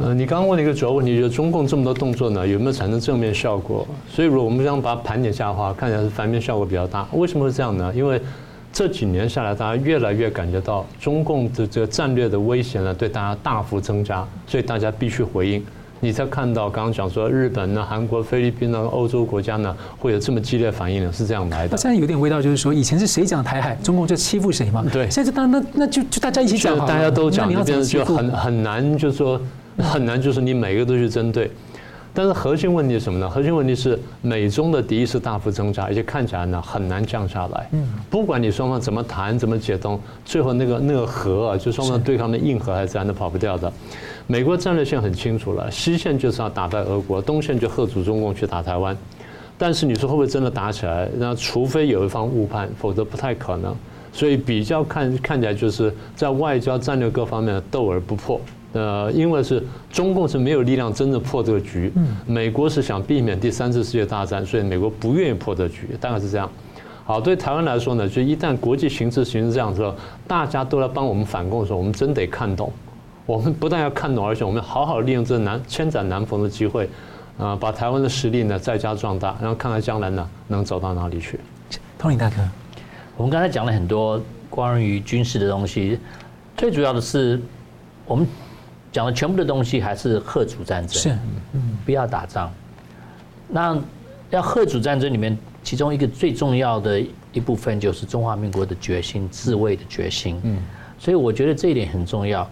呃，你刚刚问了一个主要问题，就是中共这么多动作呢，有没有产生正面效果？所以，如果我们这样把它盘点下的话，看起来是反面效果比较大。为什么是这样呢？因为这几年下来，大家越来越感觉到中共的这个战略的威胁呢，对大家大幅增加，所以大家必须回应。你才看到刚刚讲说日本呢、韩国、菲律宾呢、欧洲国家呢，会有这么激烈反应呢？是这样来的。那现在有点味道，就是说以前是谁讲台海，中共就欺负谁嘛？对。现在当然那那就就大家一起讲，大家都讲，这边就很很难，就是说。很难，就是你每个都去针对，但是核心问题是什么呢？核心问题是美中的敌意是大幅增加，而且看起来呢很难降下来。嗯，不管你双方怎么谈、怎么解冻，最后那个那个核啊，就双方对抗的硬核还是咱都跑不掉的。美国战略线很清楚了，西线就是要打败俄国，东线就贺阻中共去打台湾。但是你说会不会真的打起来？那除非有一方误判，否则不太可能。所以比较看看起来就是在外交战略各方面斗而不破。呃，因为是中共是没有力量真正破这个局，美国是想避免第三次世界大战，所以美国不愿意破这个局，大概是这样。好，对台湾来说呢，就一旦国际形势形成这样之后，大家都来帮我们反共的时候，我们真得看懂。我们不但要看懂，而且我们好好利用这难千载难逢的机会，啊，把台湾的实力呢再加壮大，然后看看将来呢能走到哪里去。通灵大哥，我们刚才讲了很多关于军事的东西，最主要的是我们。讲的全部的东西还是贺主战争，是，嗯，不要打仗。那要贺主战争里面，其中一个最重要的一部分就是中华民国的决心，自卫的决心。嗯，所以我觉得这一点很重要。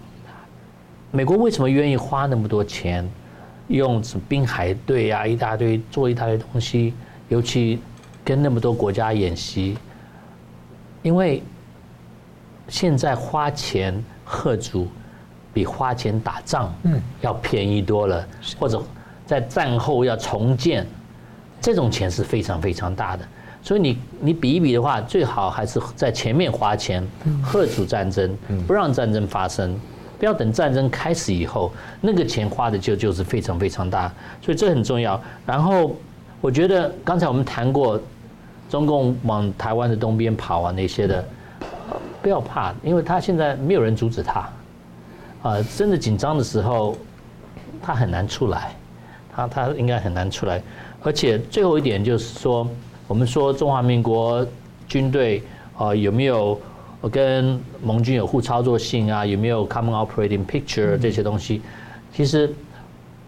美国为什么愿意花那么多钱，用什么滨海队啊，一大堆做一大堆东西，尤其跟那么多国家演习？因为现在花钱吓阻。比花钱打仗，嗯，要便宜多了，或者在战后要重建，这种钱是非常非常大的。所以你你比一比的话，最好还是在前面花钱，贺主战争，不让战争发生，不要等战争开始以后，那个钱花的就就是非常非常大。所以这很重要。然后我觉得刚才我们谈过，中共往台湾的东边跑啊那些的，不要怕，因为他现在没有人阻止他。啊，真的紧张的时候，他很难出来，他他应该很难出来。而且最后一点就是说，我们说中华民国军队啊有没有我跟盟军有互操作性啊，有没有 common operating picture 这些东西？其实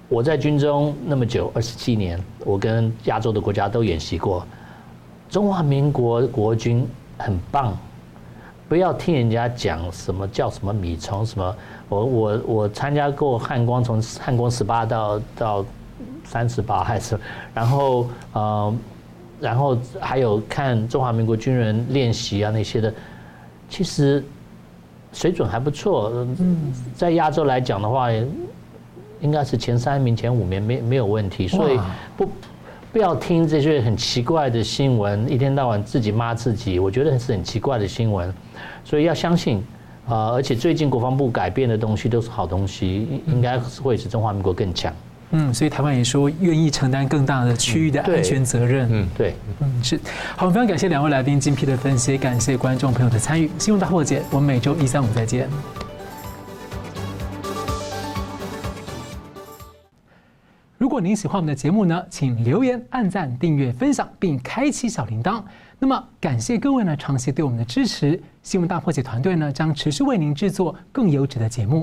我在军中那么久，二十七年，我跟亚洲的国家都演习过。中华民国国军很棒，不要听人家讲什么叫什么米虫什么。我我我参加过汉光，从汉光十八到到三十八还是，然后呃，然后还有看中华民国军人练习啊那些的，其实水准还不错。嗯，在亚洲来讲的话，应该是前三名、前五名没没有问题。所以不。不要听这些很奇怪的新闻，一天到晚自己骂自己，我觉得是很奇怪的新闻。所以要相信啊、呃，而且最近国防部改变的东西都是好东西，应该会使中华民国更强。嗯，所以台湾也说愿意承担更大的区域的安全责任。嗯，对，嗯是。好，非常感谢两位来宾精辟的分析，感谢观众朋友的参与。新闻大破解，我们每周一、三、五再见。如果您喜欢我们的节目呢，请留言、按赞、订阅、分享，并开启小铃铛。那么，感谢各位呢长期对我们的支持。新闻大破解团队呢将持续为您制作更优质的节目。